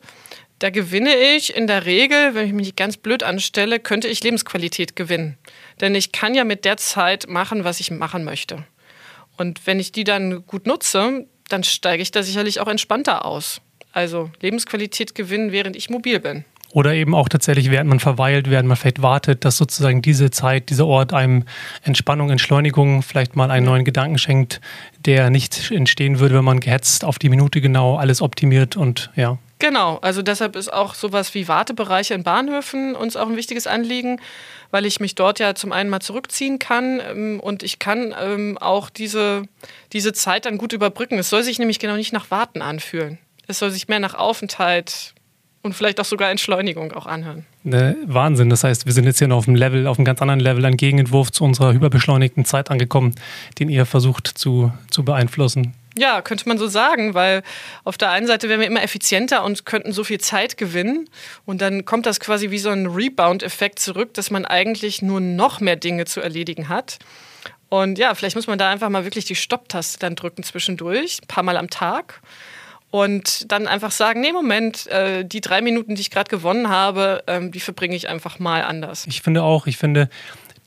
Da gewinne ich in der Regel, wenn ich mich ganz blöd anstelle, könnte ich Lebensqualität gewinnen. Denn ich kann ja mit der Zeit machen, was ich machen möchte. Und wenn ich die dann gut nutze, dann steige ich da sicherlich auch entspannter aus. Also Lebensqualität gewinnen, während ich mobil bin. Oder eben auch tatsächlich, während man verweilt, während man vielleicht wartet, dass sozusagen diese Zeit, dieser Ort einem Entspannung, Entschleunigung, vielleicht mal einen neuen Gedanken schenkt, der nicht entstehen würde, wenn man gehetzt auf die Minute genau alles optimiert und ja. Genau, also deshalb ist auch sowas wie Wartebereiche in Bahnhöfen uns auch ein wichtiges Anliegen, weil ich mich dort ja zum einen mal zurückziehen kann ähm, und ich kann ähm, auch diese, diese Zeit dann gut überbrücken. Es soll sich nämlich genau nicht nach Warten anfühlen. Es soll sich mehr nach Aufenthalt, und vielleicht auch sogar Entschleunigung auch anhören. Ne, Wahnsinn. Das heißt, wir sind jetzt hier noch auf einem Level, auf einem ganz anderen Level, ein Gegenentwurf zu unserer hyperbeschleunigten Zeit angekommen, den ihr versucht zu, zu beeinflussen. Ja, könnte man so sagen, weil auf der einen Seite wären wir immer effizienter und könnten so viel Zeit gewinnen. Und dann kommt das quasi wie so ein Rebound-Effekt zurück, dass man eigentlich nur noch mehr Dinge zu erledigen hat. Und ja, vielleicht muss man da einfach mal wirklich die Stopptaste dann drücken zwischendurch, ein paar Mal am Tag und dann einfach sagen, nee, Moment, äh, die drei Minuten, die ich gerade gewonnen habe, ähm, die verbringe ich einfach mal anders. Ich finde auch, ich finde,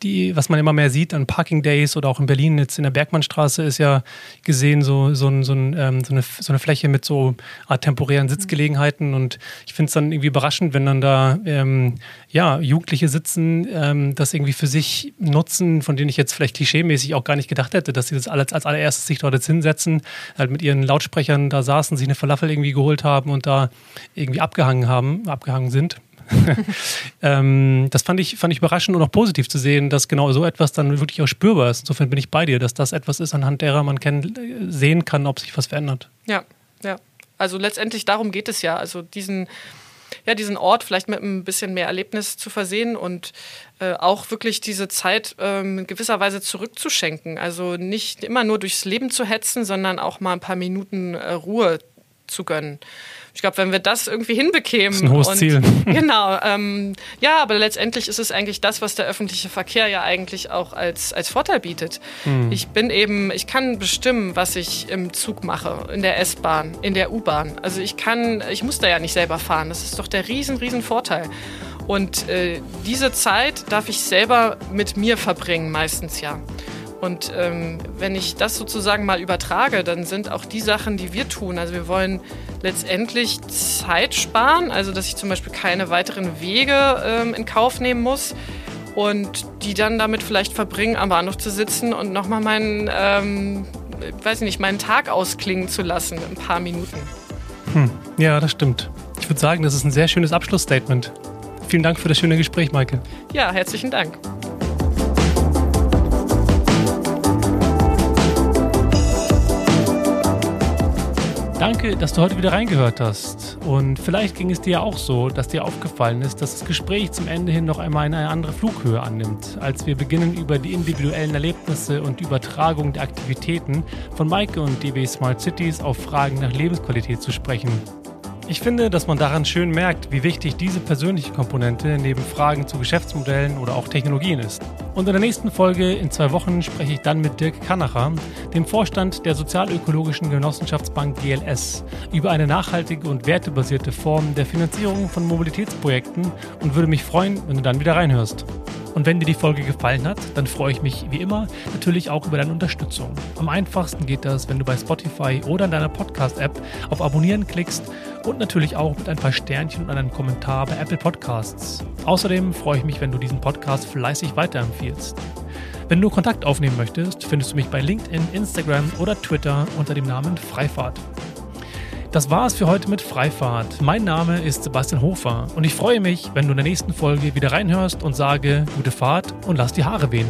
die, was man immer mehr sieht an Parking Days oder auch in Berlin jetzt in der Bergmannstraße ist ja gesehen so, so, ein, so, ein, ähm, so, eine, so eine Fläche mit so Art temporären Sitzgelegenheiten. Und ich finde es dann irgendwie überraschend, wenn dann da ähm, ja, Jugendliche sitzen, ähm, das irgendwie für sich nutzen, von denen ich jetzt vielleicht klischeemäßig auch gar nicht gedacht hätte, dass sie das als, als allererstes sich dort jetzt hinsetzen, halt mit ihren Lautsprechern da saßen, sich eine Falafel irgendwie geholt haben und da irgendwie abgehangen haben, abgehangen sind ähm, das fand ich, fand ich überraschend und auch positiv zu sehen, dass genau so etwas dann wirklich auch spürbar ist. Insofern bin ich bei dir, dass das etwas ist, anhand derer man kenn, sehen kann, ob sich was verändert. Ja, ja. Also letztendlich darum geht es ja. Also diesen, ja, diesen Ort vielleicht mit ein bisschen mehr Erlebnis zu versehen und äh, auch wirklich diese Zeit ähm, in gewisser Weise zurückzuschenken. Also nicht immer nur durchs Leben zu hetzen, sondern auch mal ein paar Minuten äh, Ruhe zu gönnen ich glaube, wenn wir das irgendwie hinbekämen. Das ist ein hohes und, Ziel. Genau. Ähm, ja, aber letztendlich ist es eigentlich das, was der öffentliche Verkehr ja eigentlich auch als, als Vorteil bietet. Hm. Ich bin eben, ich kann bestimmen, was ich im Zug mache, in der S-Bahn, in der U-Bahn. Also ich kann, ich muss da ja nicht selber fahren. Das ist doch der riesen, riesen Vorteil. Und äh, diese Zeit darf ich selber mit mir verbringen, meistens ja. Und ähm, wenn ich das sozusagen mal übertrage, dann sind auch die Sachen, die wir tun, also wir wollen letztendlich Zeit sparen, also dass ich zum Beispiel keine weiteren Wege ähm, in Kauf nehmen muss und die dann damit vielleicht verbringen, am Bahnhof zu sitzen und nochmal meinen, ähm, weiß ich nicht, meinen Tag ausklingen zu lassen, ein paar Minuten. Hm. Ja, das stimmt. Ich würde sagen, das ist ein sehr schönes Abschlussstatement. Vielen Dank für das schöne Gespräch, Maike. Ja, herzlichen Dank. Danke, dass du heute wieder reingehört hast. Und vielleicht ging es dir auch so, dass dir aufgefallen ist, dass das Gespräch zum Ende hin noch einmal eine andere Flughöhe annimmt, als wir beginnen, über die individuellen Erlebnisse und Übertragung der Aktivitäten von Maike und DB Smart Cities auf Fragen nach Lebensqualität zu sprechen. Ich finde, dass man daran schön merkt, wie wichtig diese persönliche Komponente neben Fragen zu Geschäftsmodellen oder auch Technologien ist. Und in der nächsten Folge in zwei Wochen spreche ich dann mit Dirk Kanacher, dem Vorstand der sozialökologischen Genossenschaftsbank GLS, über eine nachhaltige und wertebasierte Form der Finanzierung von Mobilitätsprojekten und würde mich freuen, wenn du dann wieder reinhörst. Und wenn dir die Folge gefallen hat, dann freue ich mich wie immer natürlich auch über deine Unterstützung. Am einfachsten geht das, wenn du bei Spotify oder in deiner Podcast-App auf Abonnieren klickst und natürlich auch mit ein paar Sternchen und einem Kommentar bei Apple Podcasts. Außerdem freue ich mich, wenn du diesen Podcast fleißig weiterempfiehlst. Wenn du Kontakt aufnehmen möchtest, findest du mich bei LinkedIn, Instagram oder Twitter unter dem Namen Freifahrt. Das war es für heute mit Freifahrt. Mein Name ist Sebastian Hofer und ich freue mich, wenn du in der nächsten Folge wieder reinhörst und sage gute Fahrt und lass die Haare wehen.